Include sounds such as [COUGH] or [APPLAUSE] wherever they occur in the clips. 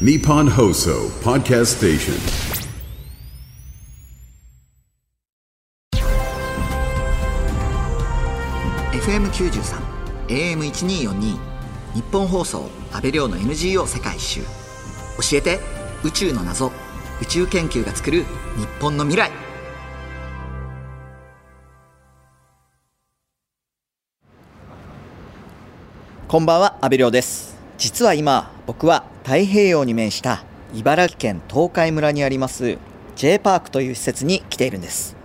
Nippon Hoso Podcast Station. 9 3 AM1242 日本放送安倍亮の NGO 世界一周教えて宇宙の謎宇宙研究が作る日本の未来。こんばんは安倍亮です実は今僕は太平洋に面した茨城県東海村にあります J パークという施設に来ているんです。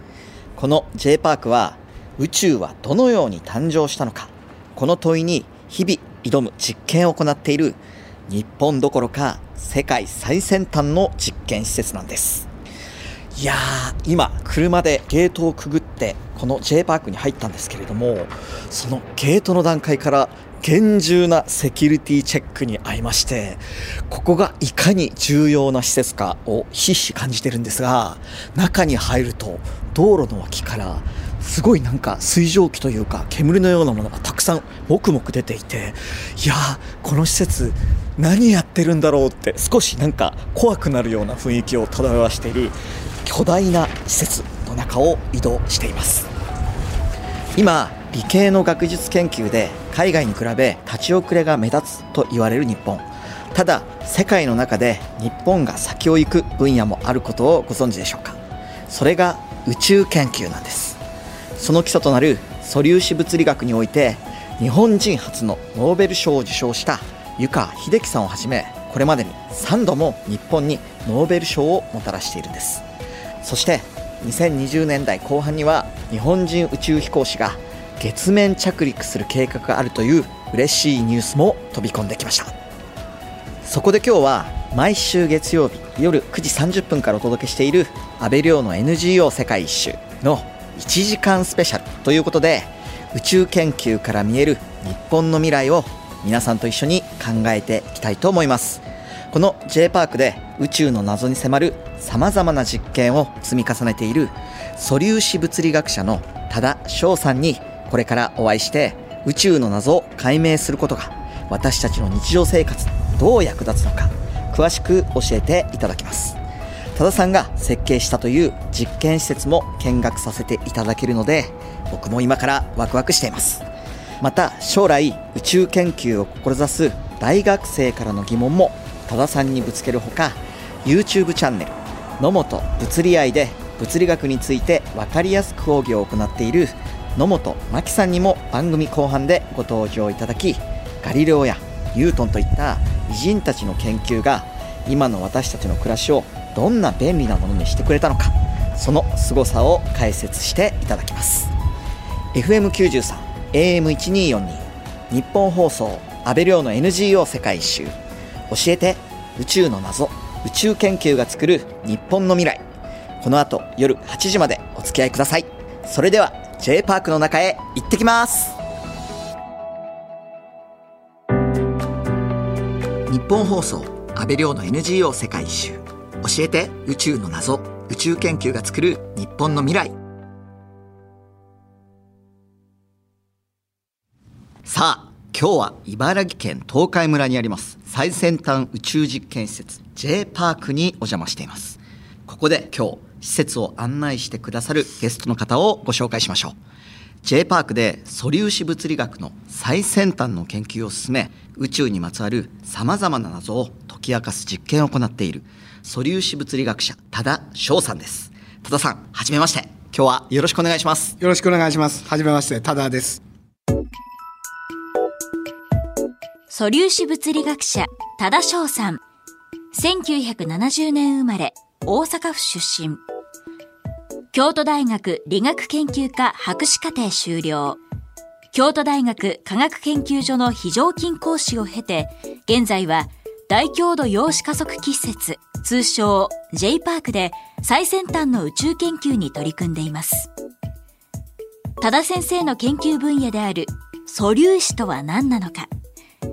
この J パークは宇宙はどのように誕生したのか。この問いに日々挑む実験を行っている日本どころか世界最先端の実験施設なんです。いやー今車でゲートをくぐってこの J パークに入ったんですけれどもそのゲートの段階から厳重なセキュリティチェックに遭いましてここがいかに重要な施設かをひしひ感じてるんですが中に入ると道路の脇からすごいなんか水蒸気というか煙のようなものがたくさんもくもく出ていていやーこの施設何やってるんだろうって少しなんか怖くなるような雰囲気を漂わしている巨大な施設の中を移動しています。今理系の学術研究で海外に比べ立ち遅れが目立つと言われる日本。ただ世界の中で日本が先を行く分野もあることをご存知でしょうか？それが宇宙研究なんです。その基礎となる素粒子物理学において日本人初のノーベル賞を受賞した湯川秀樹さんをはじめこれまでに3度も日本にノーベル賞をもたらしているんです。そして2020年代後半には日本人宇宙飛行士が月面着陸する計画があるという嬉しいニュースも飛び込んできました。そこで今日は毎週月曜日夜9時30分からお届けしている安倍亮の NGO 世界一周の1時間スペシャルということで宇宙研究から見える日本の未来を皆さんと一緒に考えていきたいと思います。この J パークで宇宙の謎に迫るさまざまな実験を積み重ねている素粒子物理学者の多田翔さんにこれからお会いして宇宙の謎を解明することが私たちの日常生活どう役立つのか詳しく教えていただきます。多田さんが設計したという実験施設も見学させていただけるので僕も今からワクワクしています。また将来宇宙研究を志す大学生からの疑問も多田さんにぶつけるほか YouTube チャンネル野本物理愛で物理学について分かりやすく講義を行っている野本真紀さんにも番組後半でご登場いただきガリレオやニュートンといった偉人たちの研究が今の私たちの暮らしをどんな便利なものにしてくれたのかその凄さを解説していただきます。FM93 AM1242 日本放送安倍亮の NGO 世界一周。教えて宇宙の謎宇宙研究が作る日本の未来。この後夜8時までお付き合いください。それでは J パークの中へ行ってきます。日本放送安倍亮の NGO 世界一周。教えて宇宙の謎宇宙研究が作る日本の未来。さあ今日は茨城県東海村にあります。最先端宇宙実験施設 J パークにお邪魔しています。ここで今日施設を案内してくださるゲストの方をご紹介しましょう。J パークで素粒子物理学の最先端の研究を進め宇宙にまつわるさまざまな謎を解き明かす実験を行っている素粒子物理学者多田翔さんです。多田さんはじめまして。今日はよろしくお願いします。よろしくお願いします。はじめまして多田です。素粒子物理学者多田翔さん。1970年生まれ大阪府出身。京都大学理学研究科博士課程修了。京都大学科学研究所の非常勤講師を経て現在は大強度陽子加速器施設通称 J パークで最先端の宇宙研究に取り組んでいます。多田先生の研究分野である素粒子とは何なのか。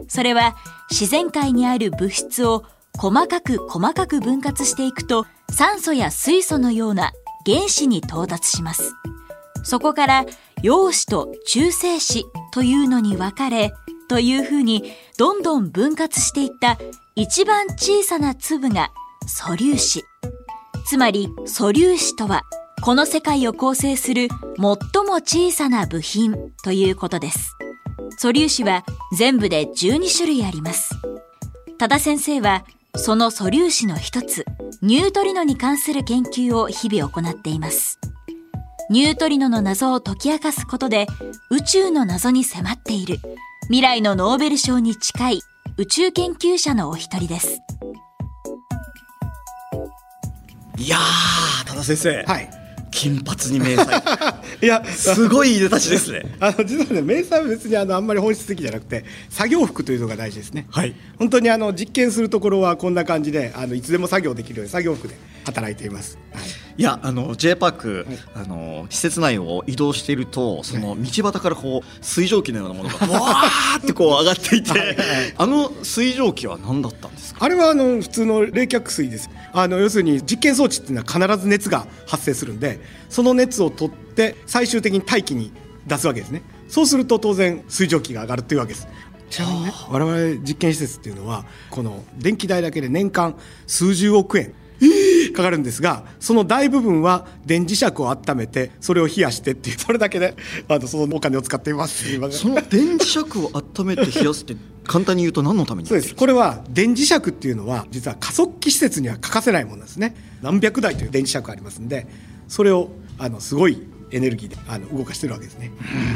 それは自然界にある物質を細かく細かく分割していくと酸素や水素のような原子に到達しますそこから陽子と中性子というのに分かれというふうにどんどん分割していった一番小さな粒が素粒子。つまり素粒子とはこの世界を構成する最も小さな部品ということです。素粒子は全部で12種類あります。多田先生はその素粒子の一つ、ニュートリノに関する研究を日々行っています。ニュートリノの謎を解き明かすことで宇宙の謎に迫っている未来のノーベル賞に近い宇宙研究者のお一人です。いやー、多田先生。はい。金髪に迷彩。[LAUGHS] いや、すごいいでたちですね。[LAUGHS] あの実はね、迷彩は別にあのあんまり本質的じゃなくて、作業服というのが大事ですね。はい。本当にあの実験するところはこんな感じで、あのいつでも作業できるように作業服で働いています。はい。いやあの J パーク、あの施設内を移動しているとその道端からこう水蒸気のようなものが [LAUGHS] わーってこう上がっていてはいはいあの水蒸気は何だったんですか？あれはあの普通の冷却水です。あの要するに実験装置っていうのは必ず熱が発生するんで、その熱を取って最終的に大気に出すわけですね。そうすると当然水蒸気が上がるというわけです。ちなみにね、我々実験施設っていうのはこの電気代だけで年間数十億円。かかるんですがその大部分は電磁石を温めてそれを冷やしてっていうそれだけであのそのお金を使っています今その電磁石を温めて冷やすって [LAUGHS] 簡単に言うと何のためにそうですこれは電磁石っていうのは実は加速器施設には欠かせないものなんですね何百台という電磁石ありますんでそれをあのすごいエネルギーであの動かしてるわけですね。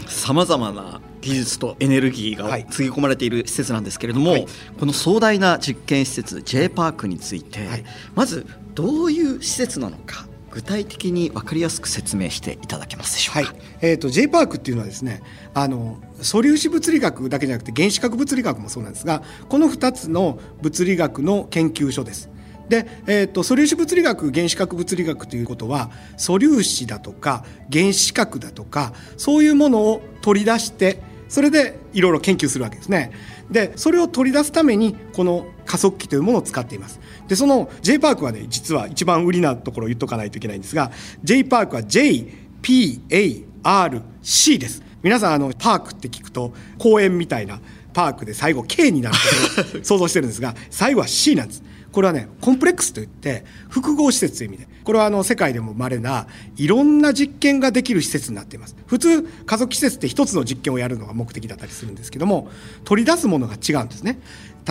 さまざまな技術とエネルギーがはい。つぎ込まれている施設なんですけれども、はい。この壮大な実験施設 J パークについて、はい。まずどういう施設なのか具体的に分かりやすく説明していただけますでしょうか？はい、えー、と J パークっていうのはですねあの素粒子物理学だけじゃなくて原子核物理学もそうなんですがこの2つの物理学の研究所です。で、えー、と素粒子物理学原子核物理学ということは素粒子だとか原子核だとかそういうものを取り出してそれでいろいろ研究するわけですね。でそれを取り出すためにこの加速器というものを使っています。でその J パークはね実は一番売りなところを言っとかないといけないんですが J パークは JPARC です。皆さんあのパークって聞くと公園みたいなパークで最後 K になることを想像してるんですが最後は C なんです。これはねコンプレックスといって複合施設という意味でこれはあの世界でも稀ないろんな実験ができる施設になっています。普通家族施設って一つの実験をやるのが目的だったりするんですけども取り出すものが違うんですね。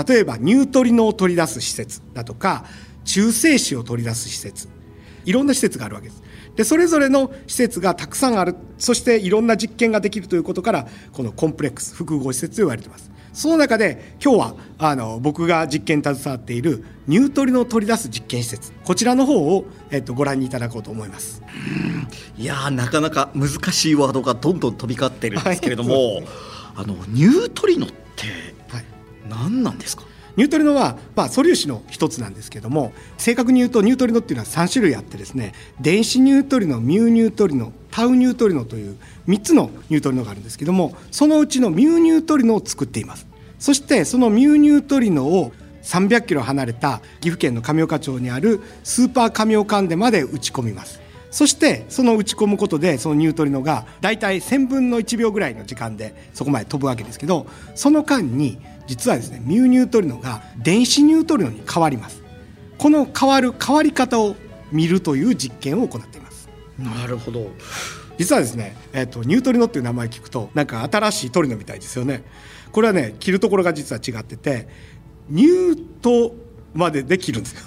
例えばニュートリノを取り出す施設だとか中性子を取り出す施設。いろんな施設があるわけです。でそれぞれの施設がたくさんある。そしていろんな実験ができるということからこのコンプレックス複合施設と言われています。その中で今日はあの僕が実験に携わっているニュートリノを取り出す実験施設こちらの方を、えっと、ご覧にいただこうと思います。いやーなかなか難しいワードがどんどん飛び交ってるんですけれども、はい。[LAUGHS] あのニュートリノってはい。何なんですか？ニュートリノは、まあ、素粒子の一つなんですけども正確に言うとニュートリノっていうのは3種類あってですね電子ニュートリノミューニュートリノタウニュートリノという3つのニュートリノがあるんですけどもそのうちのミューニュートリノを作っています。そしてそのミューニュートリノを300キロ離れた岐阜県の神岡町にあるスーパー神岡でまで打ち込みます。そしてその打ち込むことでそのニュートリノが大体1000分の1秒ぐらいの時間でそこまで飛ぶわけですけどその間に実はですねミューニュートリノが電子ニュートリノに変わります。この変わる変わり方を見るという実験を行っています。なるほど。実はですね、えっとニュートリノっていう名前聞くとなんか新しいトリノみたいですよね。これはね切るところが実は違っててニュートまでで切るんですよ。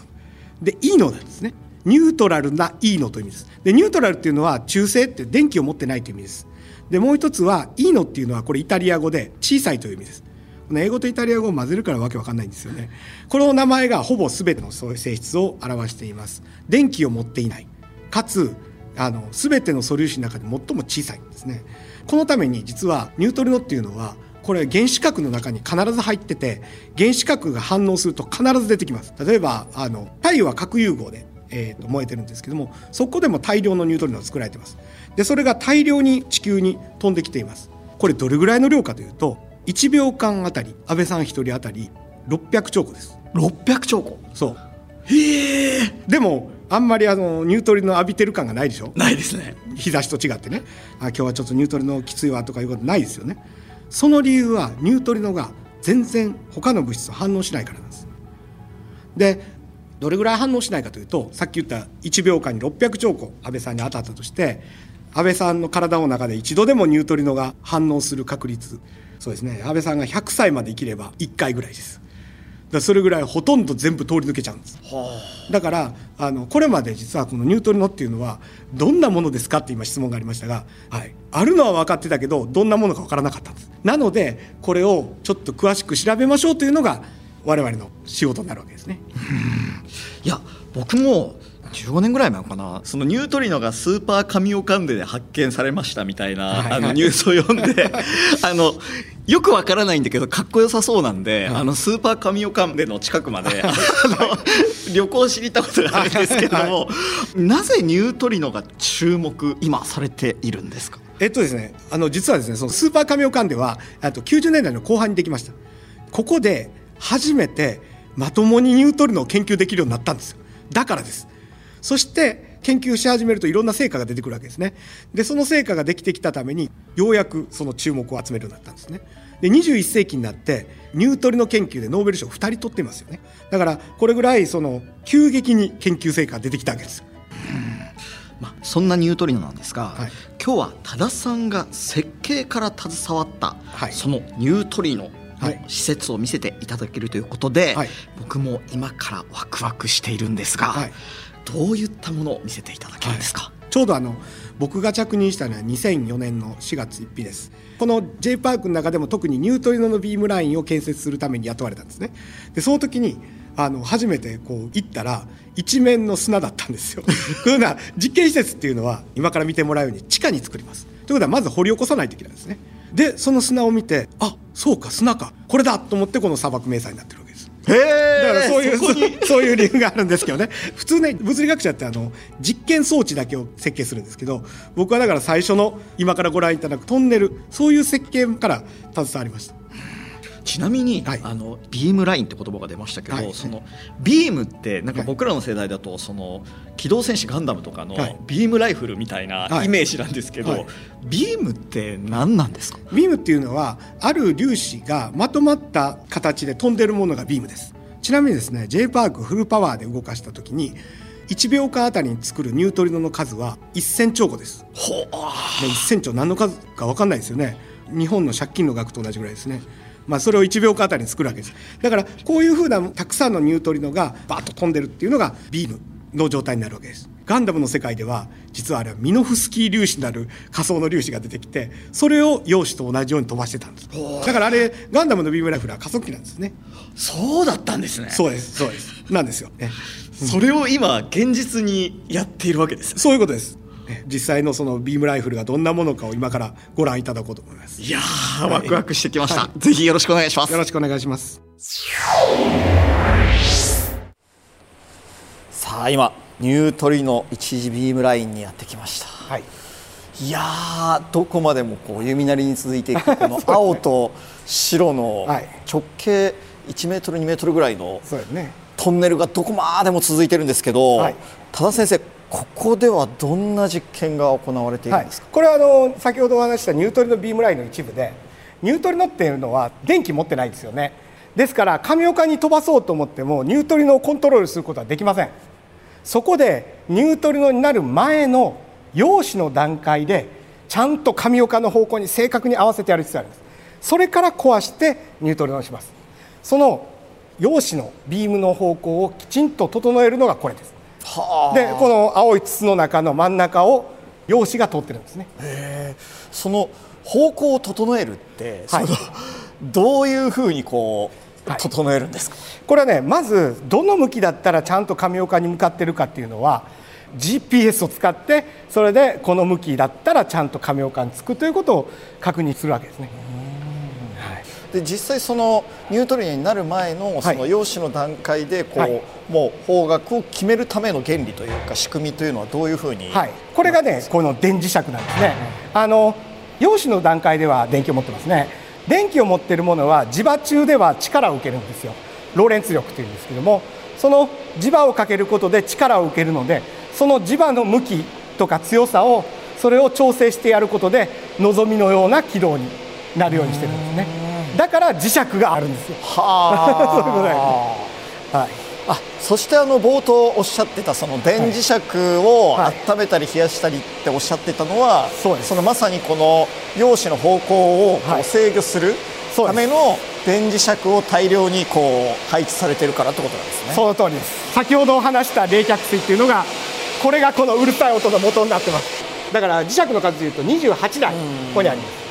でいいのなんですね。ニュートラルないいのという意味です。でニュートラルっていうのは中性って電気を持ってないという意味です。でもう一つはいいのっていうのはこれイタリア語で小さいという意味です。英語とイタリア語を混ぜるからわけわかんないんですよね。この名前がほぼ全てのそういう性質を表しています。電気を持っていない。かつあの全ての素粒子の中で最も小さいんですね。このために実はニュートリノっていうのはこれ原子核の中に必ず入ってて原子核が反応すると必ず出てきます。例えばあの太陽は核融合で、えーと燃えてるんですけどもそこでも大量のニュートリノが作られています。でそれが大量に地球に飛んできています。これどれぐらいの量かというと1秒間あたり安倍さん1人あたり600兆個です。600兆個？そう。へえでもあんまりあのニュートリノ浴びてる感がないでしょ？ないですね。日差しと違ってね。あ今日はちょっとニュートリノきついわとかいうことないですよね。その理由はニュートリノが全然他の物質と反応しないからなんです。でどれぐらい反応しないかというとさっき言った1秒間に600兆個安倍さんに当たったとして安倍さんの体の中で一度でもニュートリノが反応する確率そうですね安倍さんが100歳まで生きれば1回ぐらいですだそれぐらいほとんど全部通り抜けちゃうんです。だからあのこれまで実はこのニュートリノっていうのはどんなものですかって今質問がありましたが、はい、あるのは分かってたけどどんなものか分からなかったんです。なのでこれをちょっと詳しく調べましょうというのが我々の仕事になるわけですね。[LAUGHS] いや僕も15年ぐらい前かな。そのニュートリノがスーパーカミオカンデで発見されましたみたいな、はいはい、あのニュースを読んで [LAUGHS] あのよくわからないんだけどかっこよさそうなんで、はい、あのスーパーカミオカンデの近くまで旅行しに行ったことがあるんですけども、はい、なぜニュートリノが注目今されているんですか？えっとですねあの実はですねそのスーパーカミオカンデはあと90年代の後半にできました。ここで初めてまともにニュートリノを研究できるようになったんですよ。だからですそして研究し始めるといろんな成果が出てくるわけですね。でその成果ができてきたためにようやくその注目を集めるようになったんですね。で21世紀になってニュートリノ研究でノーベル賞2人取ってますよね。だからこれぐらいその急激に研究成果が出てきたわけです。まあ、そんなニュートリノなんですが、はい、今日は多田さんが設計から携わった、はい、そのニュートリノの施設を見せていただけるということで、はい、僕も今からワクワクしているんですが、はい、どういったものを見せていただけるんですか、ちょうどあの僕が着任したのは2004年の4月1日ですこの J パークの中でも特にニュートリノのビームラインを建設するために雇われたんですねでその時にあの初めてこう行ったら一面の砂だったんですよ。[LAUGHS] というのは実験施設っていうのは今から見てもらうように地下に作ります。ということはまず掘り起こさないといけないですね。でその砂を見てあそうか砂かこれだと思ってこの砂漠迷彩になってる。へだからそういうそういう理由があるんですけどね。普通ね物理学者ってあの実験装置だけを設計するんですけど僕はだから最初の今からご覧いただくトンネルそういう設計から携わりました。ちなみに、はい、あのビームラインって言葉が出ましたけど、はい、そのビームってなんか僕らの世代だとその機動戦士ガンダムとかのビームライフルみたいなイメージなんですけど、はい、ビームって何なんですか？ビームっていうのはある粒子がまとまった形で飛んでるものがビームです。ちなみにですね J パークフルパワーで動かした時に1秒間あたりに作るニュートリノの数は1000兆個です。ほう1000兆何の数か分かんないですよね。日本の借金の額と同じぐらいですねまあ、それを1秒間あたりに作るわけです。だからこういうふうなたくさんのニュートリノがバーッと飛んでるっていうのがビームの状態になるわけです。ガンダムの世界では実はあれはミノフスキー粒子なる仮想の粒子が出てきてそれを陽子と同じように飛ばしてたんです。だからあれガンダムのビームライフルは加速器なんですね。そうだったんですね。そうですそうです。なんですよ、ね、それを今現実にやっているわけです、そういうことです実際のそのビームライフルがどんなものかを今からご覧いただこうと思います。いやー、ワクワクしてきました、はい、ぜひよろしくお願いします。よろしくお願いします。さあ今ニュートリノ一時ビームラインにやってきました、はい、いやどこまでもこう弓なりに続いていくこの [LAUGHS] 青と白の直径1メートル2メートルぐらいのトンネルがどこまでも続いてるんですけど、はい、多田先生ここではどんな実験が行われているんですか、はい、これはあの先ほどお話したニュートリノビームラインの一部でニュートリノっていうのは電気持ってないですよね。ですから神岡に飛ばそうと思ってもニュートリノをコントロールすることはできません。そこでニュートリノになる前の陽子の段階でちゃんと神岡の方向に正確に合わせてやる必要があります。それから壊してニュートリノをします。その陽子のビームの方向をきちんと整えるのがこれです。でこの青い筒の中の真ん中を陽子が通ってるんですね。その方向を整えるって、はい、どういうふうにこう、はい、整えるんですか？これはねまずどの向きだったらちゃんと神岡に向かってるかっていうのは GPS を使ってそれでこの向きだったらちゃんと神岡につくということを確認するわけですね。で実際そのニュートリノになる前のその陽子の段階でこう、はい、もう方角を決めるための原理というか仕組みというのはどういうふうに、はい、これがねこの電磁石なんですね。あの陽子の段階では電気を持ってますね。電気を持っているものは磁場中では力を受けるんですよ。ローレンツ力というんですけども。その磁場をかけることで力を受けるのでその磁場の向きとか強さをそれを調整してやることで望みのような軌道になるようにしてるんですねだから磁石があるんですよ。は [LAUGHS] そういあそしてあの冒頭おっしゃってたその電磁石をはい。温めたり冷やしたりっておっしゃってたのは、そうです。のまさにこの陽子の方向をこはい。う制御するための電磁石を大量にこう配置されてるからってことなんですね。その通りです。先ほどお話した冷却水っていうのがこれがこのうるさい音の元になってます。だから磁石の数でいうと28台ここにあります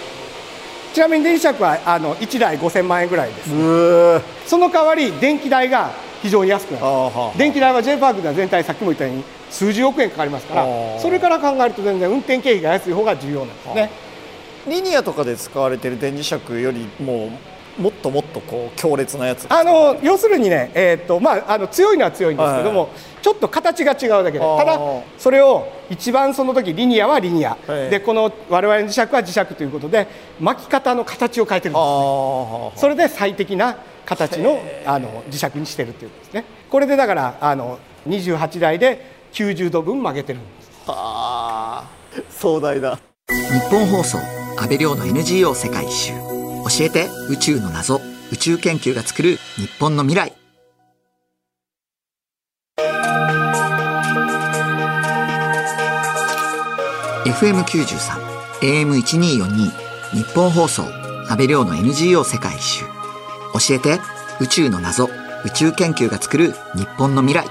ちなみに電磁石はあの1台5000万円ぐらいです。うー。その代わり電気代が非常に安くなる。電気代は J パー。クでは全体さっきも言ったように数十億円かかりますからそれから考えると全然運転経費が安い方が重要なんですね。リニアとかで使われてる電磁石よりももっともっとこう強烈なやつ。あの要するにね、えーっとまあ、あの強いのは強いんですけども、ちょっと形が違うだけでただそれを一番その時リニアはリニア、はい。でこの我々の磁石は磁石ということで巻き方の形を変えてるんあですーそれで最適な形のあの磁石にしてるということですね。これでだからあの28台で90度分曲げてるんです。あー。壮大だ。日本放送安倍亮の NGO 世界一周教えて。宇宙の謎。宇宙研究が作る。日本の未来。FM93 AM1242 日本放送。安倍亮の NGO 世界一周。教えて。宇宙の謎。宇宙研究が作る。日本の未来。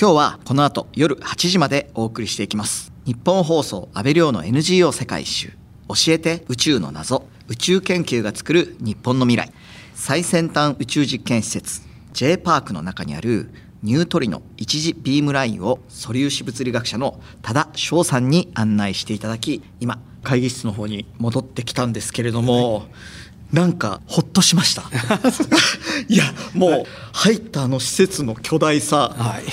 今日はこの後夜8時までお送りしていきます。日本放送安倍亮の NGO 世界一周。教えて宇宙の謎。宇宙研究が作る日本の未来。最先端宇宙実験施設。J パークの中にあるニュートリノ一次ビームラインを素粒子物理学者の多田翔さんに案内していただき今会議室の方に戻ってきたんですけれども、なんかほっとしました。[LAUGHS] いやもう入ったあの施設の巨大さ、はい。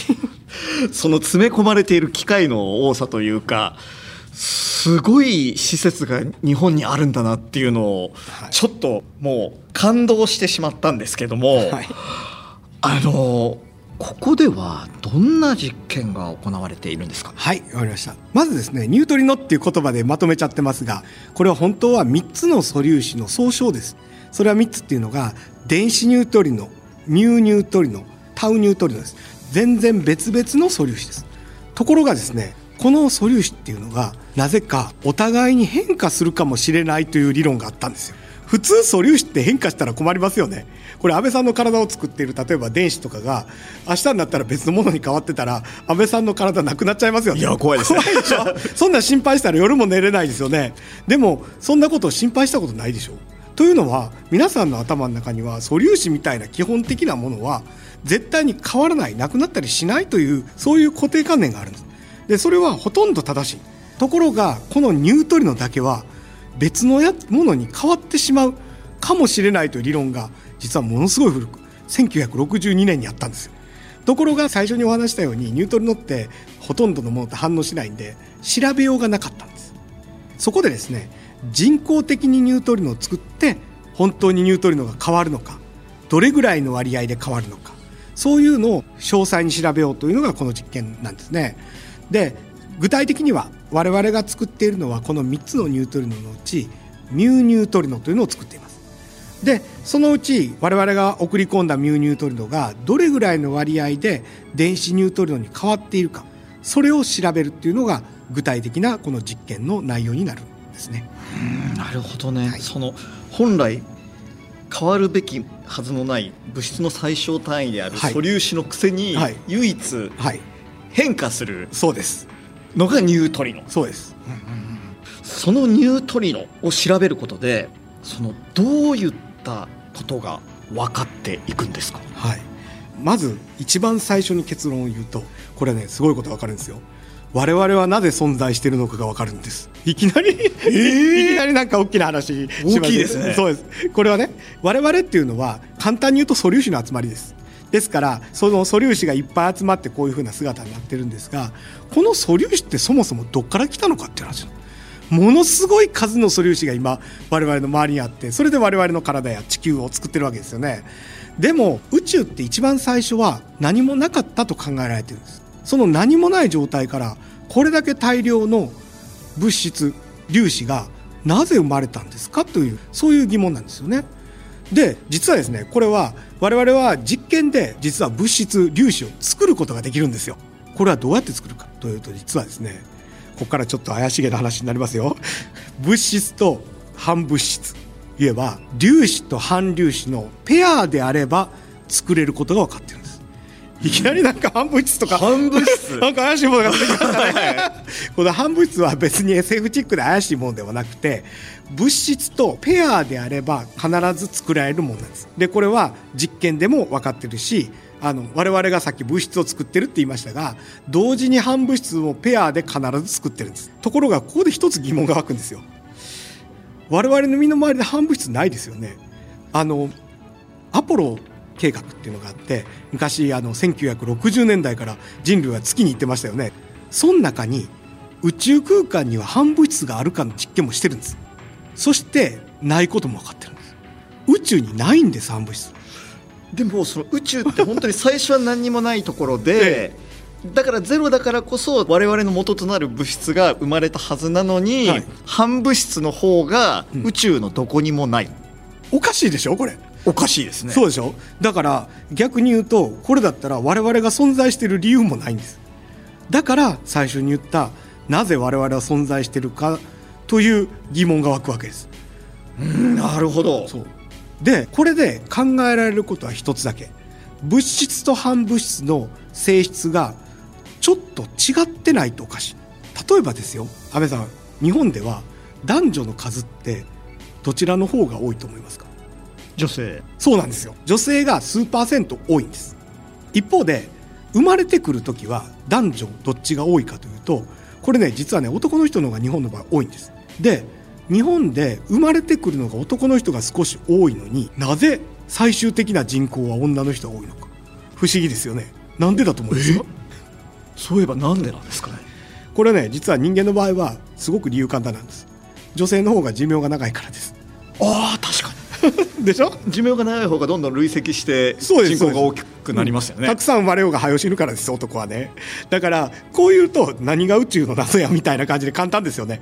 [LAUGHS] その詰め込まれている機械の多さというかすごい施設が日本にあるんだなっていうのをはい。ちょっともう感動してしまったんですけども、はい。あのここではどんな実験が行われているんですか？はい、わかりました。まずですね、ニュートリノっていう言葉でまとめちゃってますが、これは本当は3つの素粒子の総称です。それは3つっていうのが、電子ニュートリノ、ミューニュートリノ、タウニュートリノです。全然別々の素粒子です。ところがですね、この素粒子っていうのが、なぜかお互いに変化するかもしれないという理論があったんですよ。普通素粒子って変化したら困りますよね。これ安倍さんの体を作っている例えば電子とかが明日になったら別のものに変わってたら安倍さんの体なくなっちゃいますよね。いや怖いですね怖いでしょ？[LAUGHS] そんな心配したら夜も寝れないですよね。でもそんなことを心配したことないでしょ？というのは皆さんの頭の中には素粒子みたいな基本的なものは絶対に変わらないなくなったりしないというそういう固定観念があるんです。でそれはほとんど正しい。ところがこのニュートリノだけは別のやものに変わってしまうかもしれないという理論が実はものすごい古く1962年にあったんですよ。ところが最初にお話したようにニュートリノってほとんどのものと反応しないんで調べようがなかったんです。そこでですね人工的にニュートリノを作って本当にニュートリノが変わるのかどれぐらいの割合で変わるのかそういうのを詳細に調べようというのがこの実験なんですね。で具体的には我々が作っているのはこの3つのニュートリノのうちミューニュートリノというのを作っています。でそのうち我々が送り込んだミューニュートリノがどれぐらいの割合で電子ニュートリノに変わっているかそれを調べるっていうのが具体的なこの実験の内容になるんですね。なるほどね、その本来変わるべきはずのない物質の最小単位であるはい。素粒子のくせにはい。唯一はい、変化するそうです。のがニュートリノ。そうです。そのニュートリノを調べることでそのどういったことが分かっていくんですか？はい。まず一番最初に結論を言うと、これねすごいことわかるんですよ。我々はなぜ存在しているのかがわかるんです。いきなり、いきなりなんか大きな話大きいですねそうです。これはね、我々っていうのは簡単に言うと素粒子の集まりです。ですからその素粒子がいっぱい集まってこういうふうな姿になってるんですがこの素粒子ってそもそもどっから来たのかっていう話ものすごい数の素粒子が今我々の周りにあってそれで我々の体や地球を作ってるわけですよねでも宇宙って一番最初は何もなかったと考えられてるんですその何もない状態からこれだけ大量の物質粒子がなぜ生まれたんですかというそういう疑問なんですよね。で実はですねこれは我々は実験で実は物質粒子を作ることができるんですよ。これはどうやって作るかというと実はですねここからちょっと怪しげな話になりますよ。[LAUGHS] 物質と反物質。言えば粒子と反粒子のペアであれば作れることが分かってるんです。いきなりなんか反物質とか反物質。[LAUGHS] なんか怪しいものが出てきましたねこの反物質は別に SF チックで怪しいものではなくて物質とペアであれば必ず作られるものなんです。でこれは実験でも分かってるしあの我々がさっき物質を作ってるって言いましたが同時に反物質もペアで必ず作ってるんです。ところがここで一つ疑問が湧くんですよ。我々の身の回りで反物質ないですよね。あのアポロ計画っていうのがあって昔あの1960年代から人類は月に行ってましたよね。その中に宇宙空間には反物質があるかの実験もしてるんです。そしてないことも分かってるんです。宇宙にないんです反物質。でもその宇宙って本当に最初は何にもないところで、だからゼロだからこそ我々の元となる物質が生まれたはずなのに、はい。反物質の方が宇宙のどこにもない、おかしいでしょこれ。おかしいですね。そうでしょ。だから逆に言うとこれだったら我々が存在している理由もないんです。だから最初に言ったなぜ我々は存在しているかという疑問が湧くわけです。なるほど。そうでこれで考えられることは一つだけ。物質と反物質の性質がちょっと違ってないとおかしい。例えばですよ安倍さん日本では男女の数ってどちらの方が多いと思いますか？女性。そうなんですよ。女性が数パーセント多いんです。一方で生まれてくる時は男女どっちが多いかというとこれね実はね男の人の方が日本の場合多いんです。で日本で生まれてくるのが男の人が少し多いのになぜ最終的な人口は女の人が多いのか。不思議ですよね。なんでだと思うんですか？そういえばなんでなんですかね？これね実は人間の場合はすごく理由簡単なんです。女性の方が寿命が長いからです。ああ確かに。[LAUGHS] でしょ？寿命が長い方がどんどん累積して人口が大きくなりますよね。たくさん生まれようが早死ぬからです男はね。だからこう言うと何が宇宙の謎やみたいな感じで簡単ですよね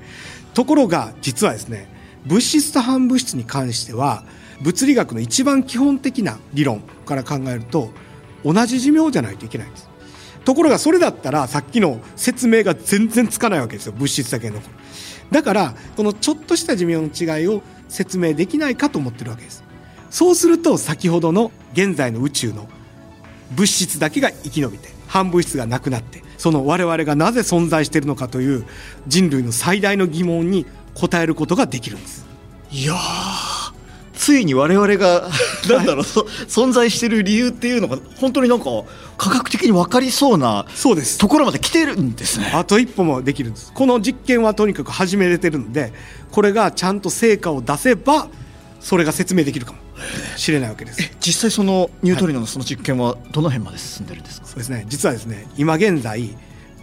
ところが実はですね物質と反物質に関しては物理学の一番基本的な理論から考えると同じ寿命じゃないといけないんです。ところがそれだったらさっきの説明が全然つかないわけですよ。物質だけのだからこのちょっとした寿命の違いを説明できないかと思ってるわけです。そうすると先ほどの現在の宇宙の物質だけが生き延びて反物質がなくなってその我々がなぜ存在しているのかという人類の最大の疑問に答えることができるんです。いやーついに我々が [LAUGHS] なんだろう、そ存在している理由っていうのが本当になんか科学的に分かりそうなそうです。ところまで来てるんですね。あと一歩もできるんです。この実験はとにかく始めれてるのでこれがちゃんと成果を出せばそれが説明できるかもしれないわけです。実際そのニュートリノのその実験はどの辺まで進んでるんですか、そうですね。実はですね今現在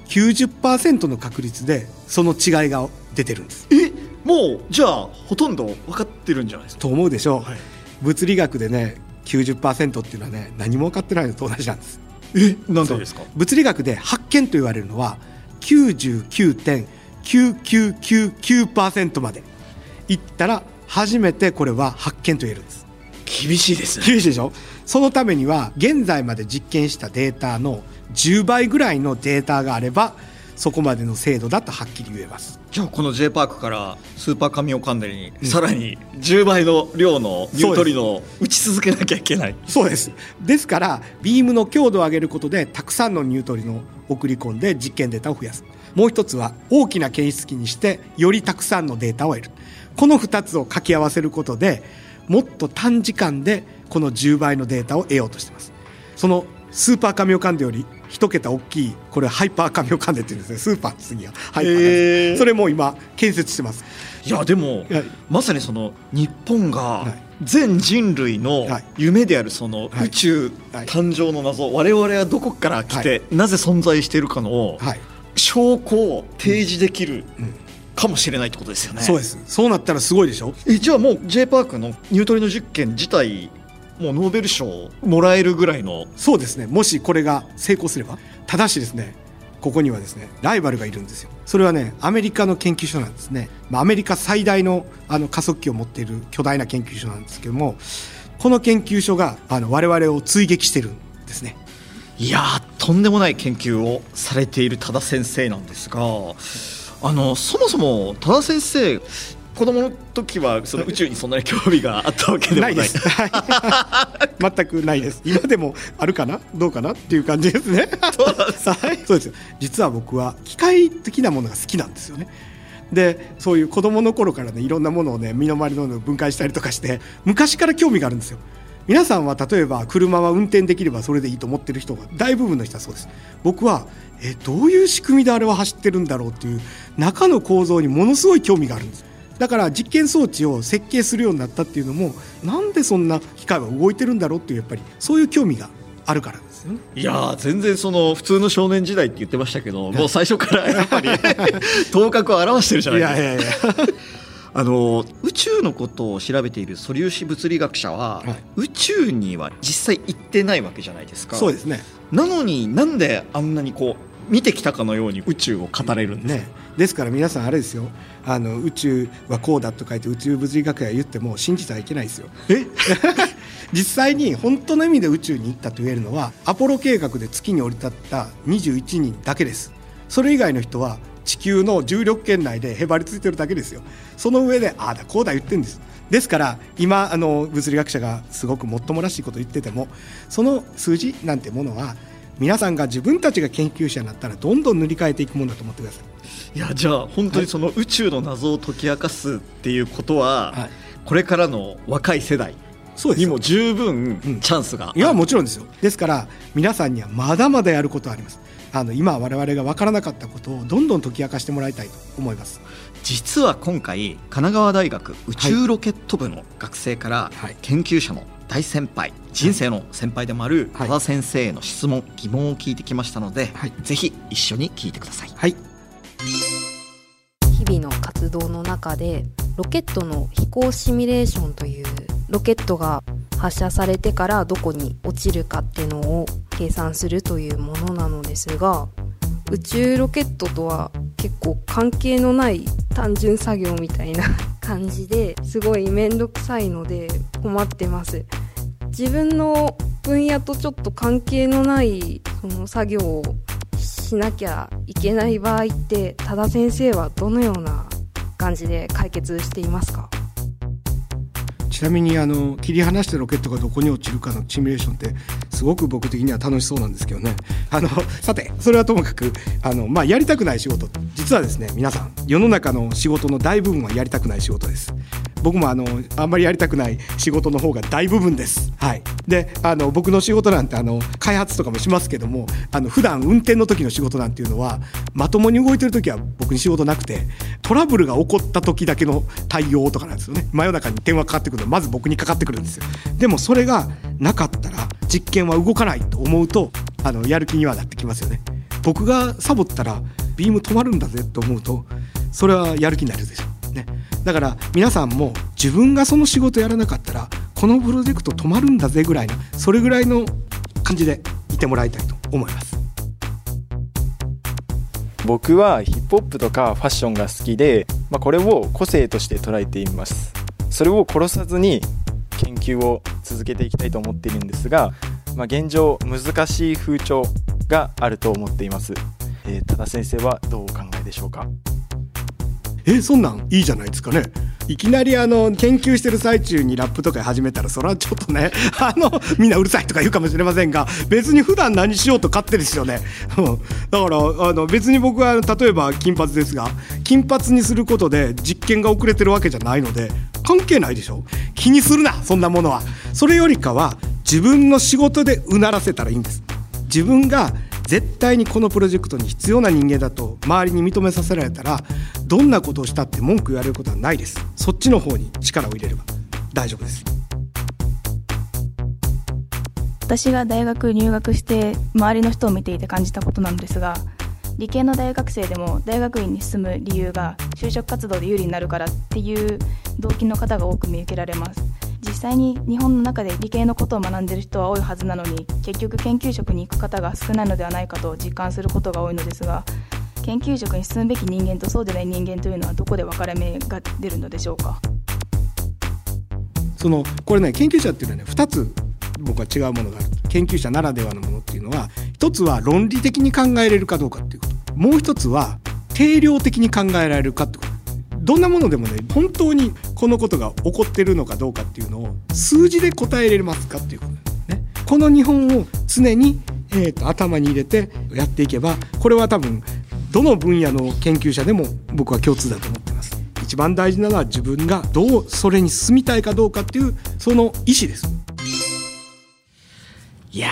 90%の確率でその違いが出てるんです。えもうじゃあほとんど分かってるんじゃないですか？と思うでしょう、はい。物理学でね90%っていうのはね何も分かってないのと同じなんです。えなんでですか？物理学で発見と言われるのは99.9999%まで。いったら初めてこれは発見と言えるんです厳しいですね。厳しいでしょ。そのためには現在まで実験したデータの10倍ぐらいのデータがあればそこまでの精度だとはっきり言えます。じゃあこの J パークからスーパーカミオカンデにさらに10倍の量のニュートリノを打ち続けなきゃいけない。そうです。ですからビームの強度を上げることでたくさんのニュートリノを送り込んで実験データを増やす。もう一つは大きな検出器にしてよりたくさんのデータを得る。この2つを掛け合わせることでもっと短時間でこの10倍のデータを得ようとしています。そのスーパーカミオカンデより一桁大きいこれハイパーカミオカンデっていうんですね。スーパーの次はハイパーですそれも今建設してます。いやでも、はい。まさにその日本がはい。全人類のはい。夢であるそのはい。宇宙はい。誕生の謎、我々はどこから来て、なぜ存在しているかのはい。証拠を提示できるかもしれないってことですよね。そうです。そうなったらすごいでしょ？えじゃあもう J パークのニュートリノ実験自体もうノーベル賞もらえるぐらいのそうですね。もしこれが成功すればただしですねここにはですねライバルがいるんですよ。それはねアメリカの研究所なんですね、まあ、アメリカ最大のあの加速器を持っている巨大な研究所なんですけどもこの研究所があの我々を追撃してるんですね。いやーとんでもない研究をされている多田先生なんですがあのそもそも多田先生子供の時はその宇宙にそんなに興味があったわけでもないです。はい [LAUGHS] 全くないです。今でもあるかなどうかなっていう感じですね。そうなんですはい、そうですよ。実は僕は機械的なものが好きなんですよね。でそういう子供の頃からねいろんなものをね身の回りのものを分解したりとかして昔から興味があるんですよ。皆さんは例えば車は運転できればそれでいいと思ってる人が大部分の人はそうです。僕はえどういう仕組みであれは走ってるんだろうっていう中の構造にものすごい興味があるんです。だから実験装置を設計するようになったっていうのもなんでそんな機械は動いてるんだろうっていうやっぱりそういう興味があるからですよね。いやー全然その普通の少年時代って言ってましたけどもう最初からやっぱり [LAUGHS] 頭角を現してるじゃないですか。いやいやいやあの宇宙のことを調べている素粒子物理学者は、はい。宇宙には実際行ってないわけじゃないですか。そうですね。なのになんであんなにこう見てきたかのように宇宙を語れるんですか、ね。ですから皆さんあれですよ。あの宇宙はこうだと書いて宇宙物理学が言っても信じてはいけないですよ。え？[LAUGHS] 実際に本当の意味で宇宙に行ったと言えるのはアポロ計画で月に降り立った21人だけです。それ以外の人は地球の重力圏内でへばりついてるだけですよ。その上でああだこうだ言ってるんです。ですから今あの物理学者がすごくもっともらしいこと言っててもその数字なんてものは皆さんが自分たちが研究者になったらどんどん塗り替えていくものだと思ってください。いやじゃあ本当にその宇宙の謎を解き明かすっていうことは、はい。これからの若い世代にも十分うん。チャンスがある。いやもちろんですよ。ですから皆さんにはまだまだやることはありますあの今我々が分からなかったことをどんどん解き明かしてもらいたいと思います。実は今回神奈川大学宇宙ロケット部の学生からはい。研究者の大先輩人生の先輩でもあるはい。多田先生への質問疑問を聞いてきましたので、はい。ぜひ一緒に聞いてください。はい。日々の活動の中でロケットの飛行シミュレーションというロケットが発射されてからどこに落ちるかっていうのを計算するというものなのですが宇宙ロケットとは結構関係のない単純作業みたいな感じですごい面倒くさいので困ってます。自分の分野とちょっと関係のないその作業をしなきゃいけない場合って多田先生はどのような感じで解決していますか？ちなみにあの切り離したロケットがどこに落ちるかのシミュレーションってすごく僕的には楽しそうなんですけどね。あのさてそれはともかくあの、まあ、やりたくない仕事。実はですね皆さん世の中の仕事の大部分はやりたくない仕事です。僕もあのあんまりやりたくない仕事の方が大部分です。はい、であの僕の仕事なんてあの開発とかもしますけどもあの普段運転の時の仕事なんていうのはまともに動いてる時は僕に仕事なくてトラブルが起こった時だけの対応とかなんですよね。真夜中に電話かかってくるのまず僕にかかってくるんですよ。でもそれがなかったら実験は動かないと思うとあのやる気にはなってきますよね。僕がサボったらビーム止まるんだぜと思うとそれはやる気になるでしょ。うね。だから皆さんも自分がその仕事やらなかったらこのプロジェクト止まるんだぜぐらいなそれぐらいの感じでいてもらいたいと思います。僕はヒップホップとかファッションが好きで、まあ、これを個性として捉えています。それを殺さずに研究を続けていきたいと思っているんですが、まあ、現状難しい風潮があると思っています、えー、多田先生はどうお考えでしょうか？えそんなんいいじゃないですかね。いきなりあの研究してる最中にラップとか始めたらそれはちょっとね [LAUGHS] あのみんなうるさいとか言うかもしれませんが別に普段何しようと勝手ですよね。うん。だからあの別に僕は例えば金髪ですが金髪にすることで実験が遅れてるわけじゃないので関係ないでしょ？気にするなそんなものは。それよりかは自分の仕事でうならせたらいいんです。自分が絶対にこのプロジェクトに必要な人間だと周りに認めさせられたらどんなことをしたって文句言われることはないです。そっちの方に力を入れれば。大丈夫です。私が大学入学して周りの人を見ていて感じたことなんですが理系の大学生でも大学院に進む理由が就職活動で有利になるからっていう動機の方が多く見受けられます。実際に日本の中で理系のことを学んでいる人は多いはずなのに結局研究職に行く方が少ないのではないかと実感することが多いのですが研究職に進むべき人間とそうでない人間というのはどこで分かれ目が出るのでしょうか？そのこれね研究者っていうのはね2つ僕は違うものがある研究者ならではのものっていうのは一つは論理的に考えれるかどうかっていうこと。もう一つは定量的に考えられるかってこと。どんなものでもね本当にこのことが起こってるのかどうかっていうのを数字で答えられますかっていうことね。この日本を常に、えーと、頭に入れてやっていけばこれは多分どの分野の研究者でも僕は共通だと思ってます。一番大事なのは自分がどうそれに進みたいかどうかっていうその意思です。いや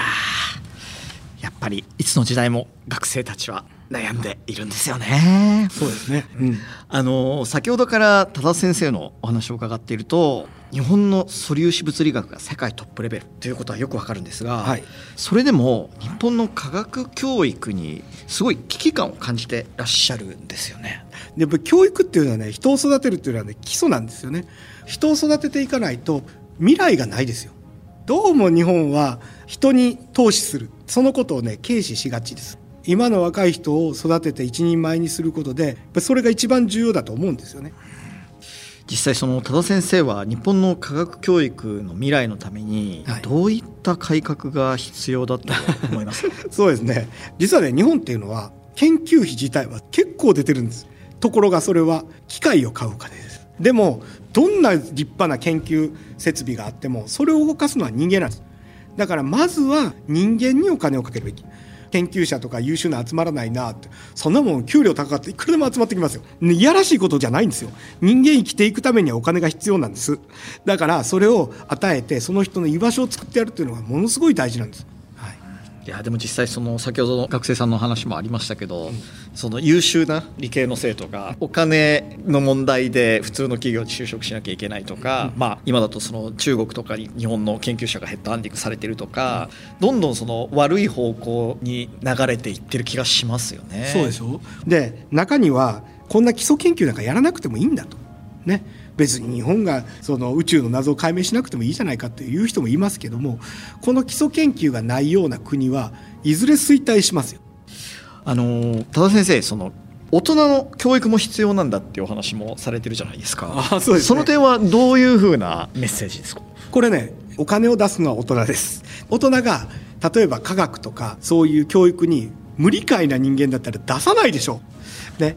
やっぱりいつの時代も学生たちは悩んでいるんですよね。そうですね、うん、あの先ほどから多田先生のお話を伺っていると日本の素粒子物理学が世界トップレベルということはよくわかるんですが、はい、それでも日本の科学教育にすごい危機感を感じてらっしゃるんですよね。で教育っていうのはね人を育てるっていうのはね基礎なんですよね。人を育てていかないと未来がないですよ。どうも日本は人に投資する。そのことをね軽視しがちです。今の若い人を育てて一人前にすることでそれが一番重要だと思うんですよね。実際その多田先生は日本の科学教育の未来のためにどういった改革が必要だと思います、はい、そうですね。実はね日本っていうのは研究費自体は結構出てるんです。ところがそれは機械を買うかです。でもどんな立派な研究設備があってもそれを動かすのは人間なんですだからまずは人間にお金をかけるべき。研究者とか優秀な集まらないなって。そんなもん給料高かっていくらでも集まってきますよ、いやらしいことじゃないんですよ。人間生きていくためにはお金が必要なんです。だからそれを与えてその人の居場所を作ってやるっていうのがものすごい大事なんです。いやでも実際その先ほどの学生さんの話もありましたけど、うん、その優秀な理系の生徒がお金の問題で普通の企業に就職しなきゃいけないとか、うん、まあ、今だとその中国とかに日本の研究者がヘッドハンディングされてるとか、うん、どんどんその悪い方向に流れていってる気がしますよね。そうでしょ。で中にはこんな基礎研究なんかやらなくてもいいんだと。ね、別に日本がその宇宙の謎を解明しなくてもいいじゃないかっていう人もいますけどもこの基礎研究がないような国はいずれ衰退しますよ。あの多田先生その大人の教育も必要なんだっていうお話もされてるじゃないですか。あそうです、ね、その点はどういうふうなメッセージですか？これねお金を出すのは大人です。大人が例えば科学とかそういう教育に無理解な人間だったら出さないでしょ。うね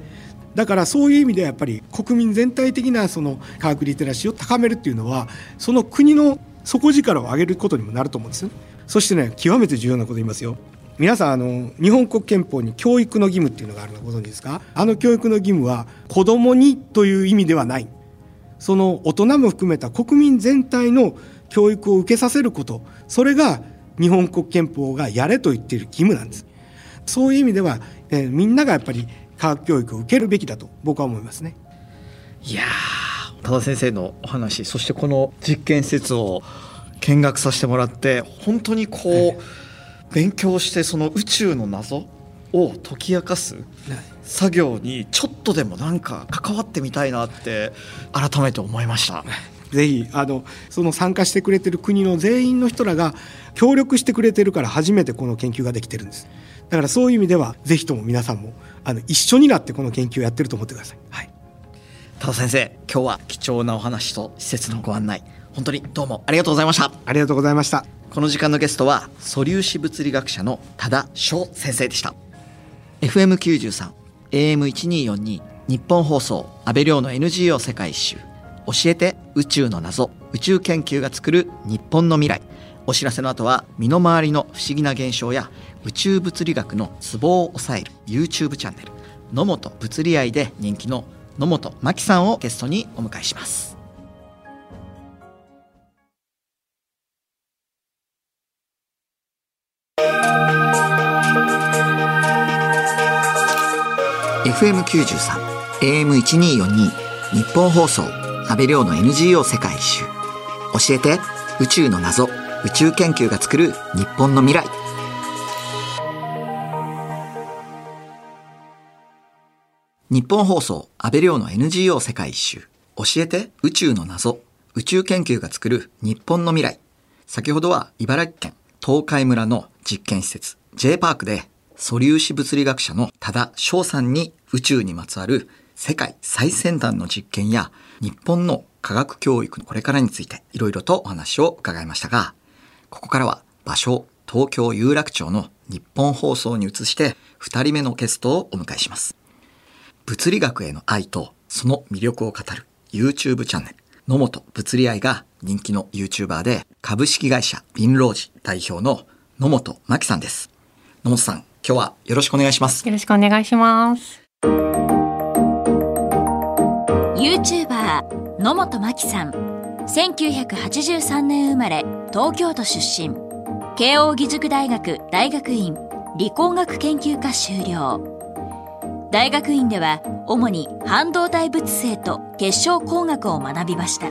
だからそういう意味ではやっぱり国民全体的なその科学リテラシーを高めるっていうのはその国の底力を上げることにもなると思うんですよ、ね、そしてね極めて重要なこと言いますよ。皆さんあの日本国憲法に教育の義務っていうのがあるのご存知ですか？あの教育の義務は子供にという意味ではない。その大人も含めた国民全体の教育を受けさせること。それが日本国憲法がやれと言っている義務なんです。そういう意味では、えー、みんながやっぱり科学教育を受けるべきだと僕は思いますね。いや多田先生のお話そしてこの実験施設を見学させてもらって本当にこう、はい、勉強してその宇宙の謎を解き明かす作業にちょっとでもなんか関わってみたいなって改めて思いました。ぜひあのその参加してくれてる国の全員の人らが協力してくれてるから初めてこの研究ができてるんです。だからそういう意味ではぜひとも皆さんもあの一緒になってこの研究をやってると思ってください。はい。多田先生、今日は貴重なお話と施設のご案内、本当にどうもありがとうございました。ありがとうございました。この時間のゲストは素粒子物理学者の多田翔先生でした。FM93、AM1242、日本放送、安倍亮の NGO 世界一周。教えて宇宙の謎、宇宙研究が作る日本の未来。お知らせの後は身の回りの不思議な現象や宇宙物理学のツボを抑える YouTube チャンネル野本物理愛で人気の野本真紀さんをゲストにお迎えします。FM93 AM1242 日本放送安倍亮の NGO 世界一周。教えて。宇宙の謎。宇宙研究が作る日本の未来。日本放送安倍亮の NGO 世界一周教えて宇宙の謎宇宙研究が作る日本の未来。先ほどは茨城県東海村の実験施設 J パークで素粒子物理学者の多田翔さんに宇宙にまつわる世界最先端の実験や日本の科学教育のこれからについていろいろとお話を伺いましたが、ここからは場所東京有楽町の日本放送に移して2人目のゲストをお迎えします。物理学への愛とその魅力を語る YouTube チャンネル野本物理愛が人気の YouTuber で株式会社ビンロージ代表の野本真紀さんです。野本さん、今日はよろしくお願いします。よろしくお願いします。YouTuber 野本真紀さん1983年生まれ東京都出身慶應義塾大学大学院理工学研究科修了大学院では主に半導体物性と結晶工学を学びました。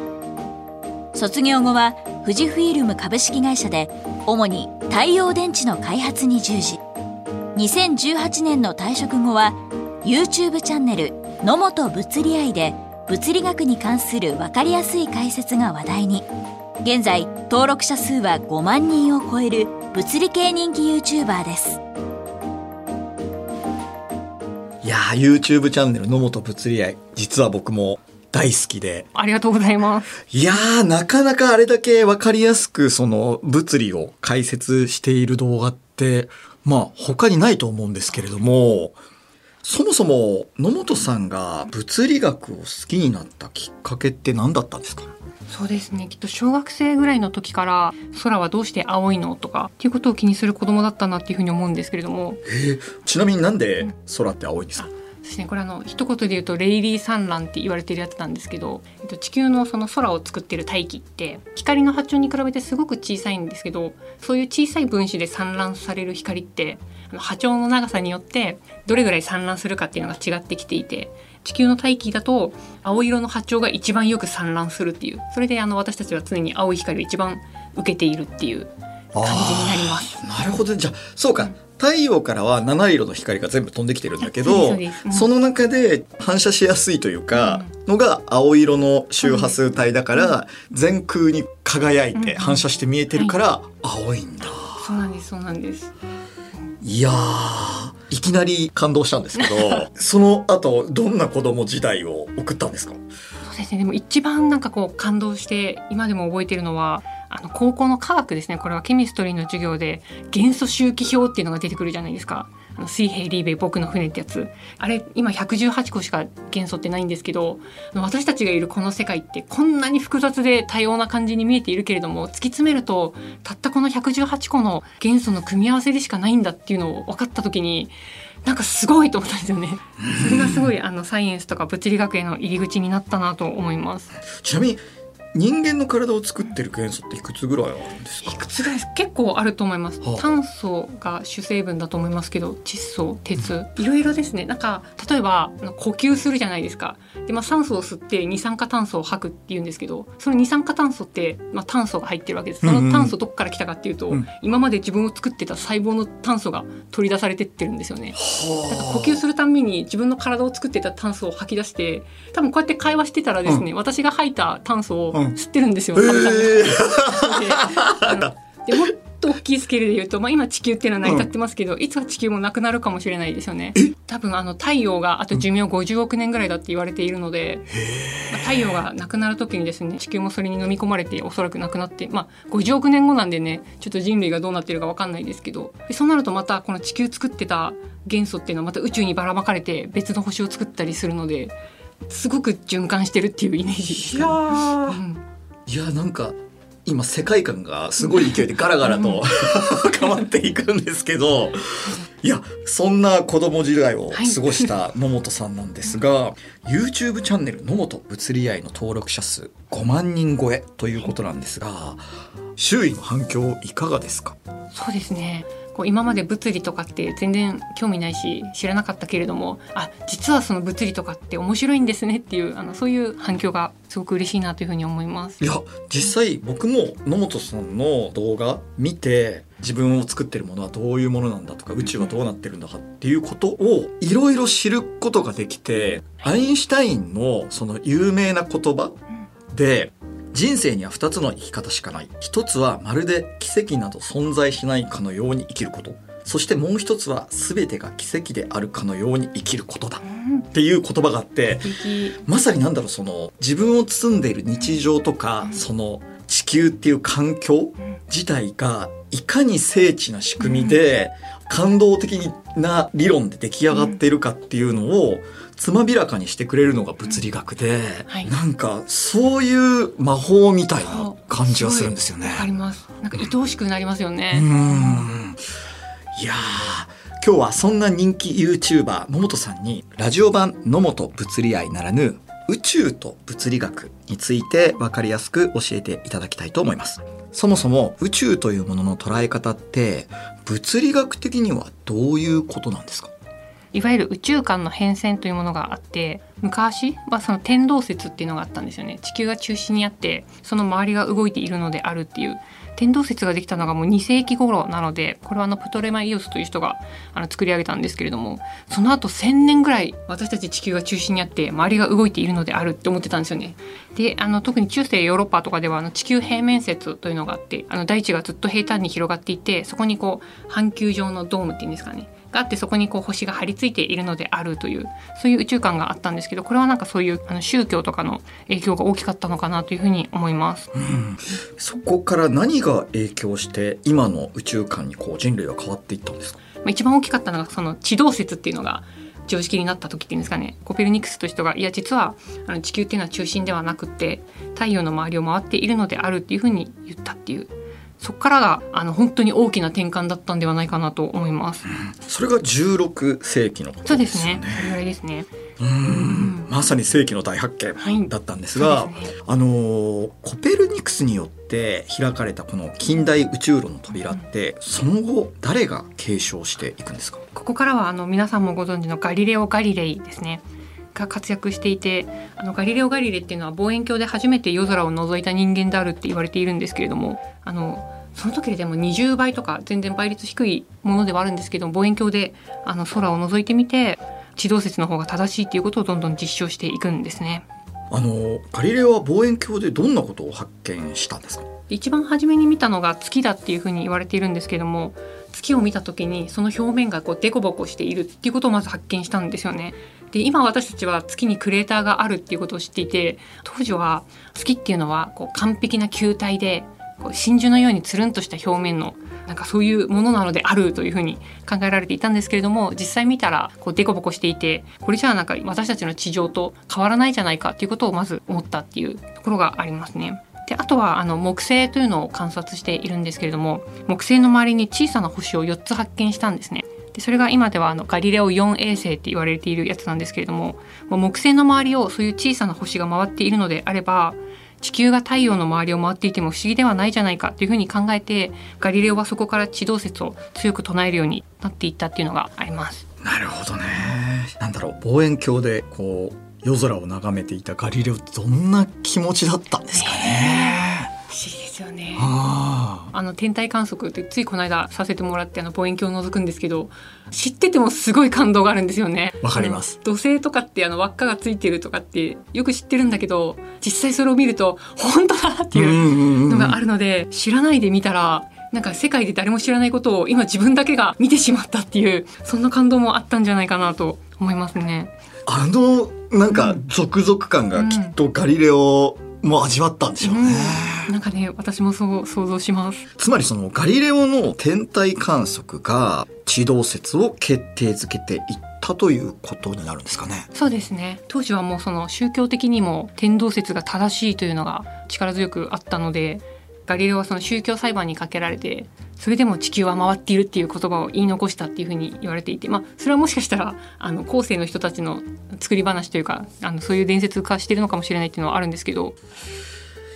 卒業後は富士フイルム株式会社で主に太陽電池の開発に従事。2018年の退職後は YouTube チャンネル野本物理愛で物理学に関する分かりやすい解説が話題に。現在登録者数は5万人を超える物理系人気 YouTuber です。いやー、YouTube チャンネル野本物理愛、実は僕も大好きで、ありがとうございます。いやー、なかなかあれだけわかりやすくその物理を解説している動画って、まあ他にないと思うんですけれども、そもそも野本さんが物理学を好きになったきっかけって何だったんですか？そうですね。きっと小学生ぐらいの時から空はどうして青いのとかっていうことを気にする子供だったなっていうふうに思うんですけれども、えーちなみになんで空って青いんですか？そしてね。これあの一言で言うとレイリー産卵って言われてるやつなんですけど、えっと、地球のその空を作ってる大気って光の波長に比べてすごく小さいんですけどそういう小さい分子で散乱される光って波長の長さによってどれぐらい散乱するかっていうのが違ってきていて地球の大気だと青色の波長が一番よく散乱するっていう。それであの私たちは常に青い光を一番受けているっていう感じになります。なるほど。じゃあ、そうか。太陽からは七色の光が全部飛んできてるんだけど、そうですその中で反射しやすいというか、のが青色の周波数帯だから、全空に輝いて反射して見えてるから、青いんだ。そうなんですそうなんですいやー、いきなり感動したんですけど、[LAUGHS] その後、どんな子供時代を送ったんですか？そうですね。でも一番なんかこう感動して今でも覚えてるのはあの高校の科学ですね。これはケミストリーの授業で元素周期表っていうのが出てくるじゃないですかあの水平リーベイ僕の船ってやつあれ今118個しか元素ってないんですけど私たちがいるこの世界ってこんなに複雑で多様な感じに見えているけれども突き詰めるとたったこの118個の元素の組み合わせでしかないんだっていうのを分かった時になんかすごいと思ったんですよね。[LAUGHS] それがすごいあのサイエンスとか物理学への入り口になったなと思います。ちなみに、人間の体を作ってる元素っていくつぐらいあるんですか？いくつぐらいです？結構あると思いますはあ。炭素が主成分だと思いますけど、窒素、鉄、いろいろですね。なんか例えば呼吸するじゃないですか。でまあ酸素を吸って二酸化炭素を吐くって言うんですけど、その二酸化炭素ってまあ炭素が入ってるわけです。そうんうんの炭素どこから来たかっていうと、うん今まで自分を作ってた細胞の炭素が取り出されてってるんですよね。だから呼吸するたんびに自分の体を作ってた炭素を吐き出して多分こうやって会話してたらですね、私が吐いた炭素をうん吸ってるんですよ、でもっと大きいスケールで言うと、まあ、今地球っていうのは成り立ってますけど、いつか地球もなくなるかもしれないですよね。多分あの太陽があと寿命50億年ぐらいだって言われているので、まあ、太陽がなくなる時にですね地球もそれに飲み込まれておそらくなくなって、まあ、50億年後なんでねちょっと人類がどうなってるか分かんないですけどでそうなるとまたこの地球作ってた元素っていうのはまた宇宙にばらまかれて別の星を作ったりするのですごく循環してるっていうイメージ。ですかね。うん。いやなんか今世界観がすごい勢いでガラガラと [LAUGHS] 変わっていくんですけどいやそんな子供時代を過ごした野本さんなんですが、YouTube チャンネル野本物理愛の登録者数5万人超えということなんですが周囲の反響いかがですか？そうですねこう今まで物理とかって全然興味ないし知らなかったけれどもあ実はその物理とかって面白いんですねっていうあのそういう反響がすごく嬉しいなというふうに思います。いや実際僕も野本さんの動画見て自分を作ってるものはどういうものなんだとか宇宙はどうなってるんだかっていうことをいろいろ知ることができてアインシュタインのその有名な言葉で人生には2つの生き方しかない。一つはまるで奇跡など存在しないかのように生きること。そしてもう一つは全てが奇跡であるかのように生きることだ。っていう言葉があってまさになんだろうその自分を包んでいる日常とかその地球っていう環境自体がいかに精緻な仕組みで感動的な理論で出来上がっているかっていうのをつまびらかにしてくれるのが物理学で、はいなんかそういう魔法みたいな感じがするんですよね。わかります。なんか愛おしくなりますよね。うーんいやー今日はそんな人気 YouTuber 野本さんにラジオ版野本物理愛ならぬ宇宙と物理学について分かりやすく教えていただきたいと思いますそもそも宇宙というものの捉え方って物理学的にはどういうことなんですか？いわゆる宇宙間の変遷というものがあって昔はその天動説っていうのがあったんですよね。地球が中心にあってその周りが動いているのであるっていう。天動説ができたのがもう2世紀頃なのでこれはあのプトレマイオスという人があの作り上げたんですけれどもその後1000年ぐらい私たち地球が中心にあって周りが動いているのであるって思ってたんですよね。であの特に中世ヨーロッパとかではあの地球平面説というのがあってあの大地がずっと平坦に広がっていてそこにこう半球状のドームっていうんですかね。があってそこにこう星が張り付いているのであるというそういう宇宙観があったんですけどこれはなんかそういうあの宗教とかの影響が大きかったのかなというふうに思います。そこから何が影響して今の宇宙観にこう人類は変わっていったんですか？まあ、一番大きかったのがその地動説っていうのが常識になった時っていうんですかね。コペルニクスという人がいや実はあの地球っていうのは中心ではなくって太陽の周りを回っているのであるっていうふうに言ったっていうそこからがあの本当に大きな転換だったんではないかなと思います。それが16世紀のこそうですとですよね。ね。それぐらいですね。うん。まさに世紀の大発見だったんですが、そうですね。あのーコペルニクスによって開かれたこの近代宇宙論の扉って、その後誰が継承していくんですか？ここからはあの皆さんもご存知のガリレオ・ガリレイですねが活躍していてあのガリレオ・ガリレイっていうのは望遠鏡で初めて夜空を覗いた人間であるって言われているんですけれどもあのその時ででも20倍とか全然倍率低いものではあるんですけど望遠鏡であの空を覗いてみて地動説の方が正しいっていうことをどんどん実証していくんですね。あのーガリレオは望遠鏡でどんなことを発見したんですか？一番初めに見たのが月だっていうふうに言われているんですけども月を見た時にその表面がこうデコボコしているっていうことをまず発見したんですよね。で今私たちは月にクレーターがあるっていうことを知っていて当時は月っていうのはこう完璧な球体でこう真珠のようにつるんとした表面のなんかそういうものなのであるというふうに考えられていたんですけれども実際見たらこうデコボコしていてこれじゃあなんか私たちの地上と変わらないじゃないかっていうことをまず思ったっていうところがありますね。であとはあの木星というのを観察しているんですけれども木星の周りに小さな星を4つ発見したんですね。でそれが今ではあのガリレオ4衛星って言われているやつなんですけれどももう木星の周りをそういう小さな星が回っているのであれば地球が太陽の周りを回っていても不思議ではないじゃないかというふうに考えてガリレオはそこから地動説を強く唱えるようになっていったっていうのがあります。なるほどね。なんだろう望遠鏡でこう夜空を眺めていたガリレオどんな気持ちだったんですかね不思議ですよね。ああの天体観測ってついこの間させてもらってあの望遠鏡を覗くんですけど知っててもすごい感動があるんですよね。わかります土星とかってあの輪っかがついてるとかってよく知ってるんだけど実際それを見ると本当だっていうのがあるので知らないで見たらなんか世界で誰も知らないことを今自分だけが見てしまったっていうそんな感動もあったんじゃないかなと思いますね。あのなんか続々感がきっとガリレオも味わったんでしょうね、なんかね私もそう想像します。つまりそのガリレオの天体観測が地動説を決定づけていったということになるんですかね。そうですね。当時はもうその宗教的にも天動説が正しいというのが力強くあったのでガリレオはその宗教裁判にかけられてそれでも地球は回っているっていう言葉を言い残したっていうふうに言われていてまあそれはもしかしたらあの後世の人たちの作り話というかあのそういう伝説化してるのかもしれないっていうのはあるんですけど。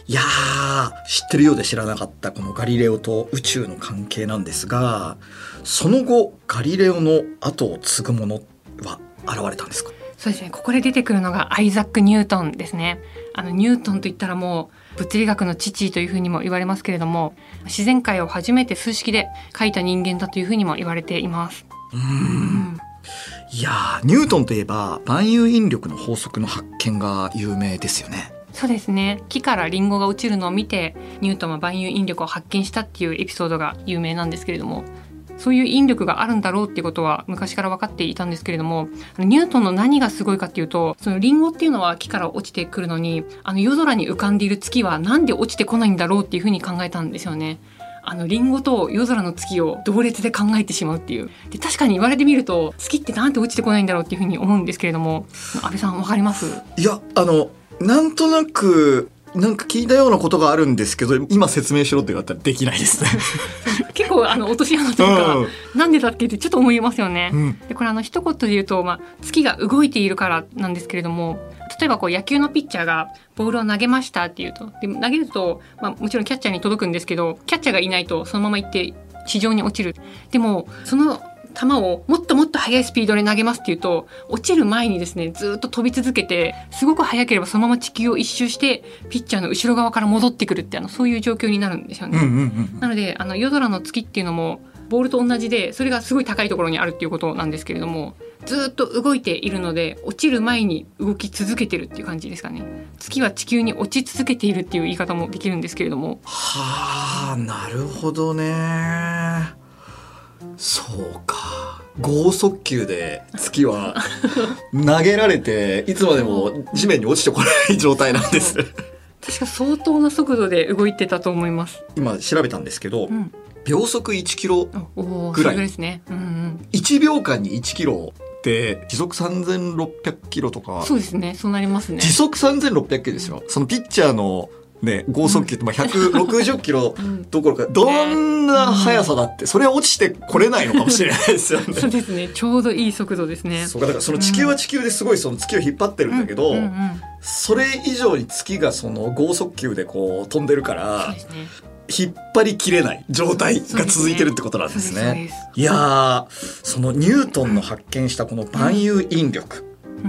いやー知ってるようで知らなかったこのガリレオと宇宙の関係なんですがその後ガリレオの後を継ぐものは現れたんですか？そうですね。ここで出てくるのがアイザック・ニュートンですね。あのニュートンといったらもう物理学の父というふうにも言われますけれども自然界を初めて数式で書いた人間だというふうにも言われています。いやーニュートンといえば万有引力の法則の発見が有名ですよね。そうですね。木からリンゴが落ちるのを見てニュートンは万有引力を発見したっていうエピソードが有名なんですけれどもそういう引力があるんだろうっていうことは昔から分かっていたんですけれどもニュートンの何がすごいかっていうとそのリンゴっていうのは木から落ちてくるのにあの夜空に浮かんでいる月はなんで落ちてこないんだろうっていうふうに考えたんですよね。あのリンゴと夜空の月を同列で考えてしまうっていうで確かに言われてみると月ってなんで落ちてこないんだろうっていうふうに思うんですけれども安倍さんわかります？いやあのなんとなくなんか聞いたようなことがあるんですけど今説明しろって言われたらできないですね。[LAUGHS] 結構あの落とし穴というか、うん。なんでだっけってちょっと思いますよね。うん。でこれあの一言で言うと、まあ、月が動いているからなんですけれども例えばこう野球のピッチャーがボールを投げましたっていうと。で投げると、まあ、もちろんキャッチャーに届くんですけどキャッチャーがいないとそのまま行って地上に落ちる。でもその球をもっともっと速いスピードで投げますっていうと落ちる前にですねずっと飛び続けてすごく速ければそのまま地球を一周してピッチャーの後ろ側から戻ってくるってあのそういう状況になるんですよね。なのであの夜空の月っていうのもボールと同じでそれがすごい高いところにあるっていうことなんですけれどもずっと動いているので落ちる前に動き続けてるっていう感じですかね。月は地球に落ち続けているっていう言い方もできるんですけれども。はあなるほどねそうか剛速球で月は投げられていつまでも地面に落ちてこない状態なんです確か相当な速度で動いてたと思います。今調べたんですけど、うん、秒速1キロぐらいですね。うんうん。1秒間に1キロって時速3600キロとかそうですね。そうなりますね。時速3600キロですよそのピッチャーのね剛速球ってまあ160キロうんどころかどんな速さだってそれは落ちてこれないのかもしれないですよね。[LAUGHS] そうですね。ちょうどいい速度ですね。そうかだからその地球は地球ですごいその月を引っ張ってるんだけど、それ以上に月がその剛速球でこう飛んでるから。引っ張りきれない状態が続いてるってことなんですね。ですいやーそのニュートンの発見したこの万有引力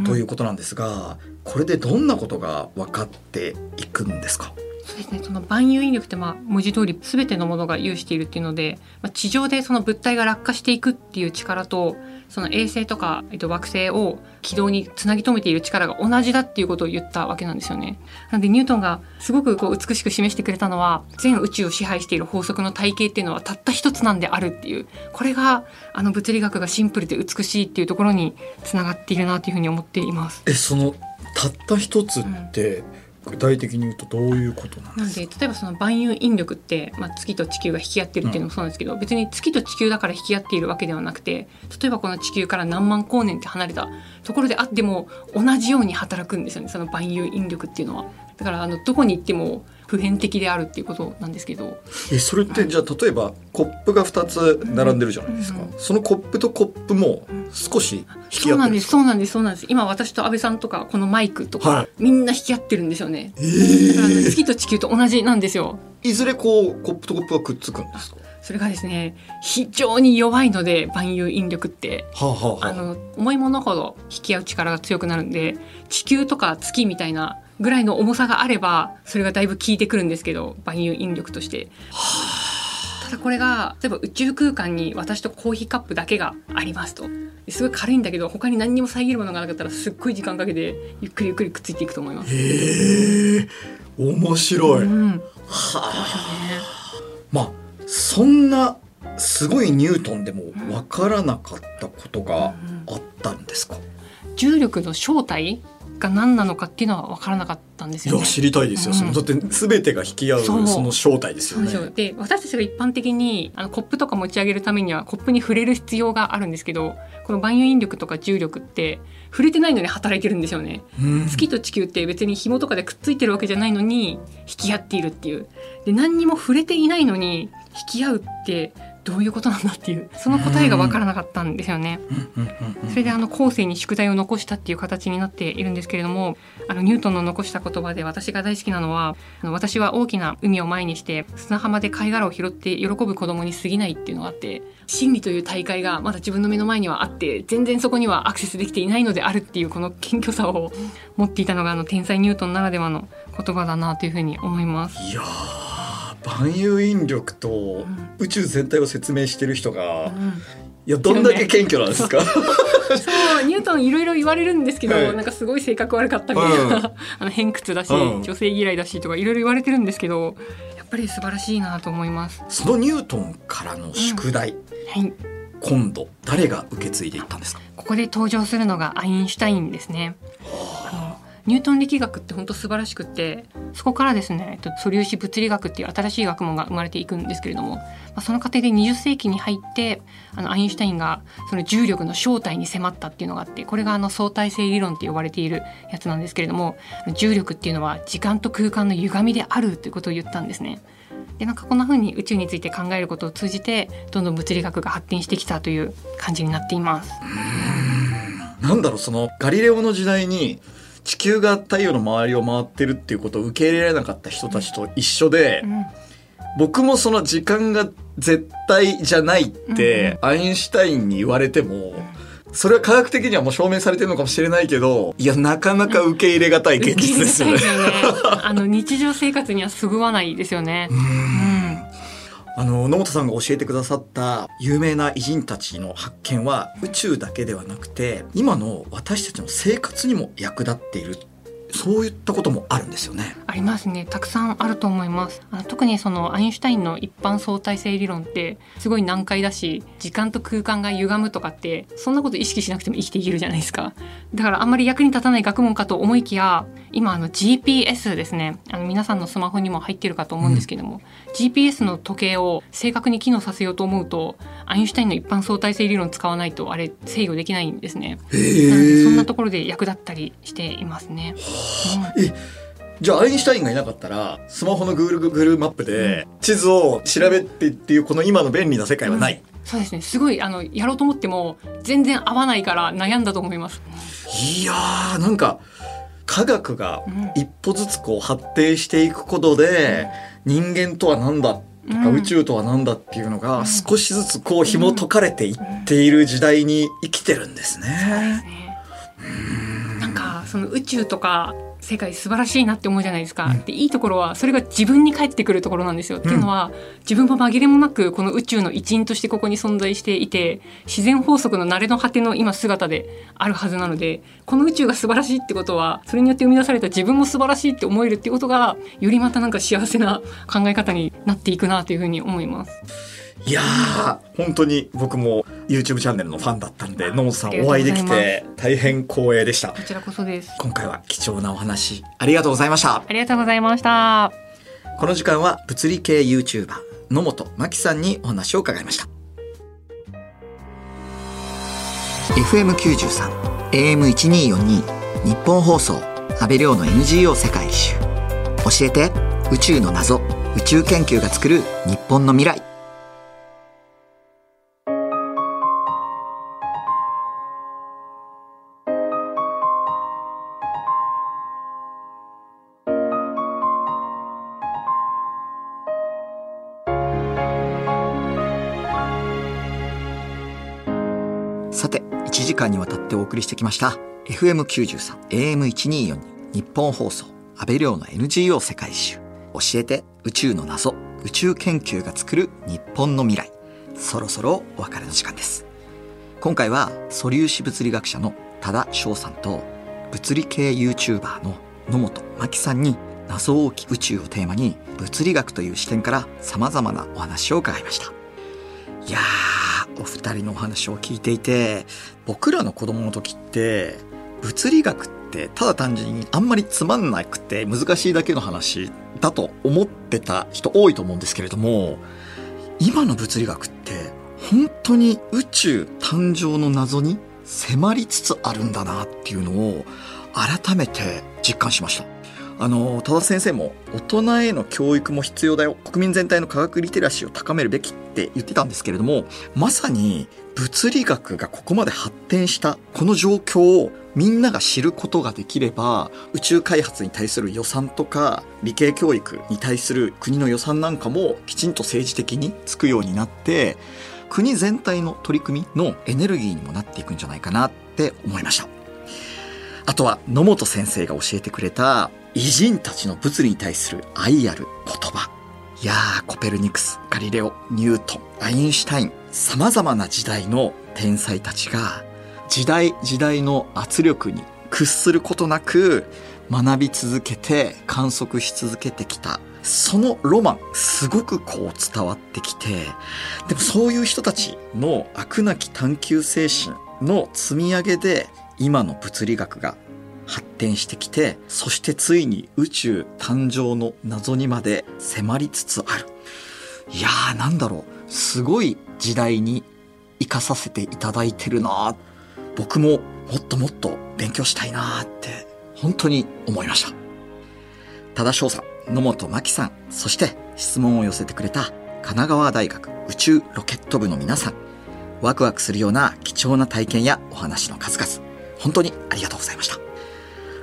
ということなんですが、これでどんなことが分かっていくんですか？そうですね。その万有引力ってまあ文字通り全てのものが有しているっていうので、まあ、地上でその物体が落下していくっていう力と、その衛星とか、えっと、惑星を軌道につなぎ止めている力が同じだっていうことを言ったわけなんですよね。なのでニュートンがすごくこう美しく示してくれたのは全宇宙を支配している法則の体系っていうのはたった一つなんであるっていうこれがあの物理学がシンプルで美しいっていうところにつながっているなというふうに思っています。えそのたった一つって具体的に言うとどういうことなんですか、なんで例えばその万有引力って、まあ、月と地球が引き合ってるっていうのもそうなんですけど、別に月と地球だから引き合っているわけではなくて例えばこの地球から何万光年って離れたところであっても同じように働くんですよねその万有引力っていうのは。だからあのどこに行っても普遍的であるっていうことなんですけど。えそれってじゃあ例えばコップが2つ並んでるじゃないですか、うんそのコップとコップも少し引きそうなん合ってるんですか？ですそうなんですそうなんです。今私と安倍さんとかこのマイクとか、はい。みんな引き合ってるんですよね。えだか月と地球と同じなんですよ。いずれこうコップとコップがくっつくんですか？それがですね非常に弱いので万有引力って。はあ、はあはあ、あの重いものほど引き合う力が強くなるんで地球とか月みたいなぐらいの重さがあればそれがだいぶ効いてくるんですけど万有引力として。ただこれが例えば宇宙空間に私とコーヒーカップだけがありますと。すごい軽いんだけど他に何にも遮るものがなかったらすっごい時間かけてゆっくりゆっくりくっついていくと思います。へえ。面白い、うん、まあそんなすごいニュートンでもわからなかったことがあったんですか、重力の正体が何なのかっていうのは分からなかったんですよね。いや知りたいですよ、うん。そのだって全てが引き合うその正体ですよね。で私たちが一般的にあのコップとか持ち上げるためにはコップに触れる必要があるんですけどこの万有引力とか重力って触れてないのに働いてるんですよね。うん。月と地球って別に紐とかでくっついてるわけじゃないのに引き合っているっていう。で何にも触れていないのに引き合うってどういうことなんだっていうその答えが分からなかったんですよね。それであの後世に宿題を残したっていう形になっているんですけれどもあのニュートンの残した言葉で私が大好きなのはあの私は大きな海を前にして砂浜で貝殻を拾って喜ぶ子供に過ぎないっていうのがあって真理という大会がまだ自分の目の前にはあって全然そこにはアクセスできていないのであるっていうこの謙虚さを持っていたのがあの天才ニュートンならではの言葉だなというふうに思います。いやー万有引力と宇宙全体を説明してる人が、うん。いやどんだけ謙虚なんですか？そうニュートンいろいろ言われるんですけど、はい。なんかすごい性格悪かったみたいな、うん。あの偏屈だし、うん。女性嫌いだしとかいろいろ言われてるんですけどやっぱり素晴らしいなと思います。そのニュートンからの宿題、はい。今度誰が受け継いでいったんですか？ここで登場するのがアインシュタインですね。あのニュートン力学って本当素晴らしくってそこからですねえっと素粒子物理学っていう新しい学問が生まれていくんですけれども、まあ、その過程で20世紀に入ってあのアインシュタインがその重力の正体に迫ったっていうのがあってこれがあの相対性理論って呼ばれているやつなんですけれども重力っていうのは時間と空間の歪みであるということを言ったんですね。でなんかこんな風に宇宙について考えることを通じてどんどん物理学が発展してきたという感じになっています。なんだろうそのガリレオの時代に地球が太陽の周りを回ってるっていうことを受け入れられなかった人たちと一緒で、うん。僕もその時間が絶対じゃないって、アインシュタインに言われても、それは科学的にはもう証明されてるのかもしれないけど、いや、なかなか受け入れがたい現実ですよね。よね。あの日常生活にはそぐわないですよね。[LAUGHS] うんあの野本さんが教えてくださった有名な偉人たちの発見は宇宙だけではなくて今の私たちの生活にも役立っているそういったこともあるんですよね。ありますね。たくさんあると思います。あの特にそのアインシュタインの一般相対性理論ってすごい難解だし時間と空間が歪むとかってそんなこと意識しなくても生きていけるじゃないですか。だからあんまり役に立たない学問かと思いきや今あの GPS ですね。あの皆さんのスマホにも入ってるかと思うんですけども、GPS の時計を正確に機能させようと思うとアインシュタインの一般相対性理論使わないとあれ制御できないんですね。なのでそんなところで役立ったりしていますね、うんえじゃあアインシュタインがいなかったらスマホの Google マップで地図を調べてっていうこの今の便利な世界はない。そうですね。すごいあのやろうと思っても全然合わないから悩んだと思います。いやーなんか科学が一歩ずつこう発展していくことで、人間とは何だとか、うん。宇宙とは何だっていうのが少しずつこう紐解かれていっている時代に生きてるんですね。その宇宙とか世界素晴らしいなって思うじゃないですか、でいいところはそれが自分に返ってくるところなんですよ、っていうのは自分も紛れもなくこの宇宙の一員としてここに存在していて自然法則の慣れの果ての今姿であるはずなのでこの宇宙が素晴らしいってことはそれによって生み出された自分も素晴らしいって思えるっていうことがよりまたなんか幸せな考え方になっていくなというふうに思います。いやー本当に僕も YouTube チャンネルのファンだったんで野本さんお会いできて大変光栄でした。こちらこそです今回は貴重なお話ありがとうございました。ありがとうございました。この時間は物理系 YouTuber 野本真紀さんにお話を伺いました FM93 AM1242 日本放送安倍亮の NGO 世界一周教えて宇宙の謎宇宙研究が作る日本の未来りしてきました。FM93 AM1242 日本放送安倍亮の NGO 世界一周。教えて宇宙の謎宇宙研究が作る日本の未来。そろそろお別れの時間です。今回は素粒子物理学者の多田翔さんと物理系 YouTuber の野本真紀さんに謎多き宇宙をテーマに物理学という視点から様々なお話を伺いました。いやーお二人のお話を聞いていて僕らの子供の時って物理学ってただ単純にあんまりつまんなくて難しいだけの話だと思ってた人多いと思うんですけれども今の物理学って本当に宇宙誕生の謎に迫りつつあるんだなっていうのを改めて実感しました。あの多田先生も大人への教育も必要だよ国民全体の科学リテラシーを高めるべきって言ってたんですけれどもまさに物理学がここまで発展したこの状況をみんなが知ることができれば宇宙開発に対する予算とか理系教育に対する国の予算なんかもきちんと政治的につくようになって国全体の取り組みのエネルギーにもなっていくんじゃないかなって思いました。あとは野本先生が教えてくれた偉人たちの物理に対する愛ある言葉。いやー、コペルニクス、ガリレオ、ニュートン、アインシュタイン、様々な時代の天才たちが、時代時代の圧力に屈することなく学び続けて観測し続けてきたそのロマンすごくこう伝わってきてでもそういう人たちの飽くなき探求精神の積み上げで今の物理学が発展してきてそしてついに宇宙誕生の謎にまで迫りつつある。いやーなんだろう。すごい時代に生かさせていただいてるな僕ももっともっと勉強したいなって本当に思いました。多田翔さん野本真紀さんそして質問を寄せてくれた神奈川大学宇宙ロケット部の皆さん。ワクワクするような貴重な体験やお話の数々。本当にありがとうございました。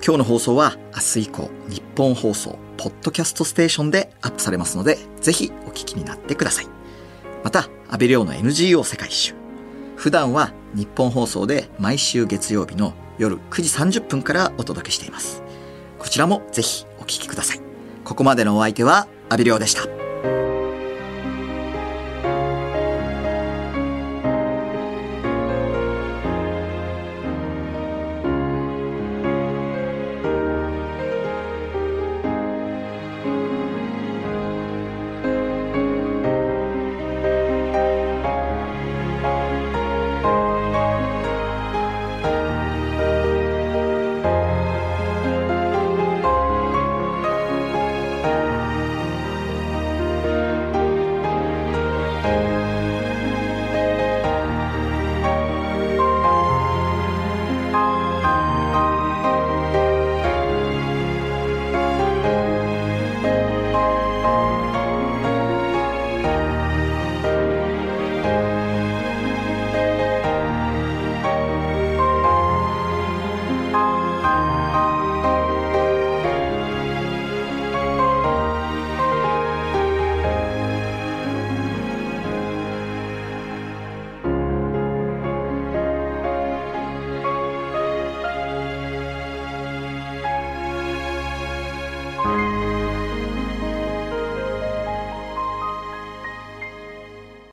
今日の放送は明日以降日本放送ポッドキャストステーションでアップされますのでぜひお聞きになってください。また安倍亮の NGO 世界一周。普段は日本放送で毎週月曜日の夜9時30分からお届けしています。こちらもぜひお聞きください。ここまでのお相手は安倍亮でした。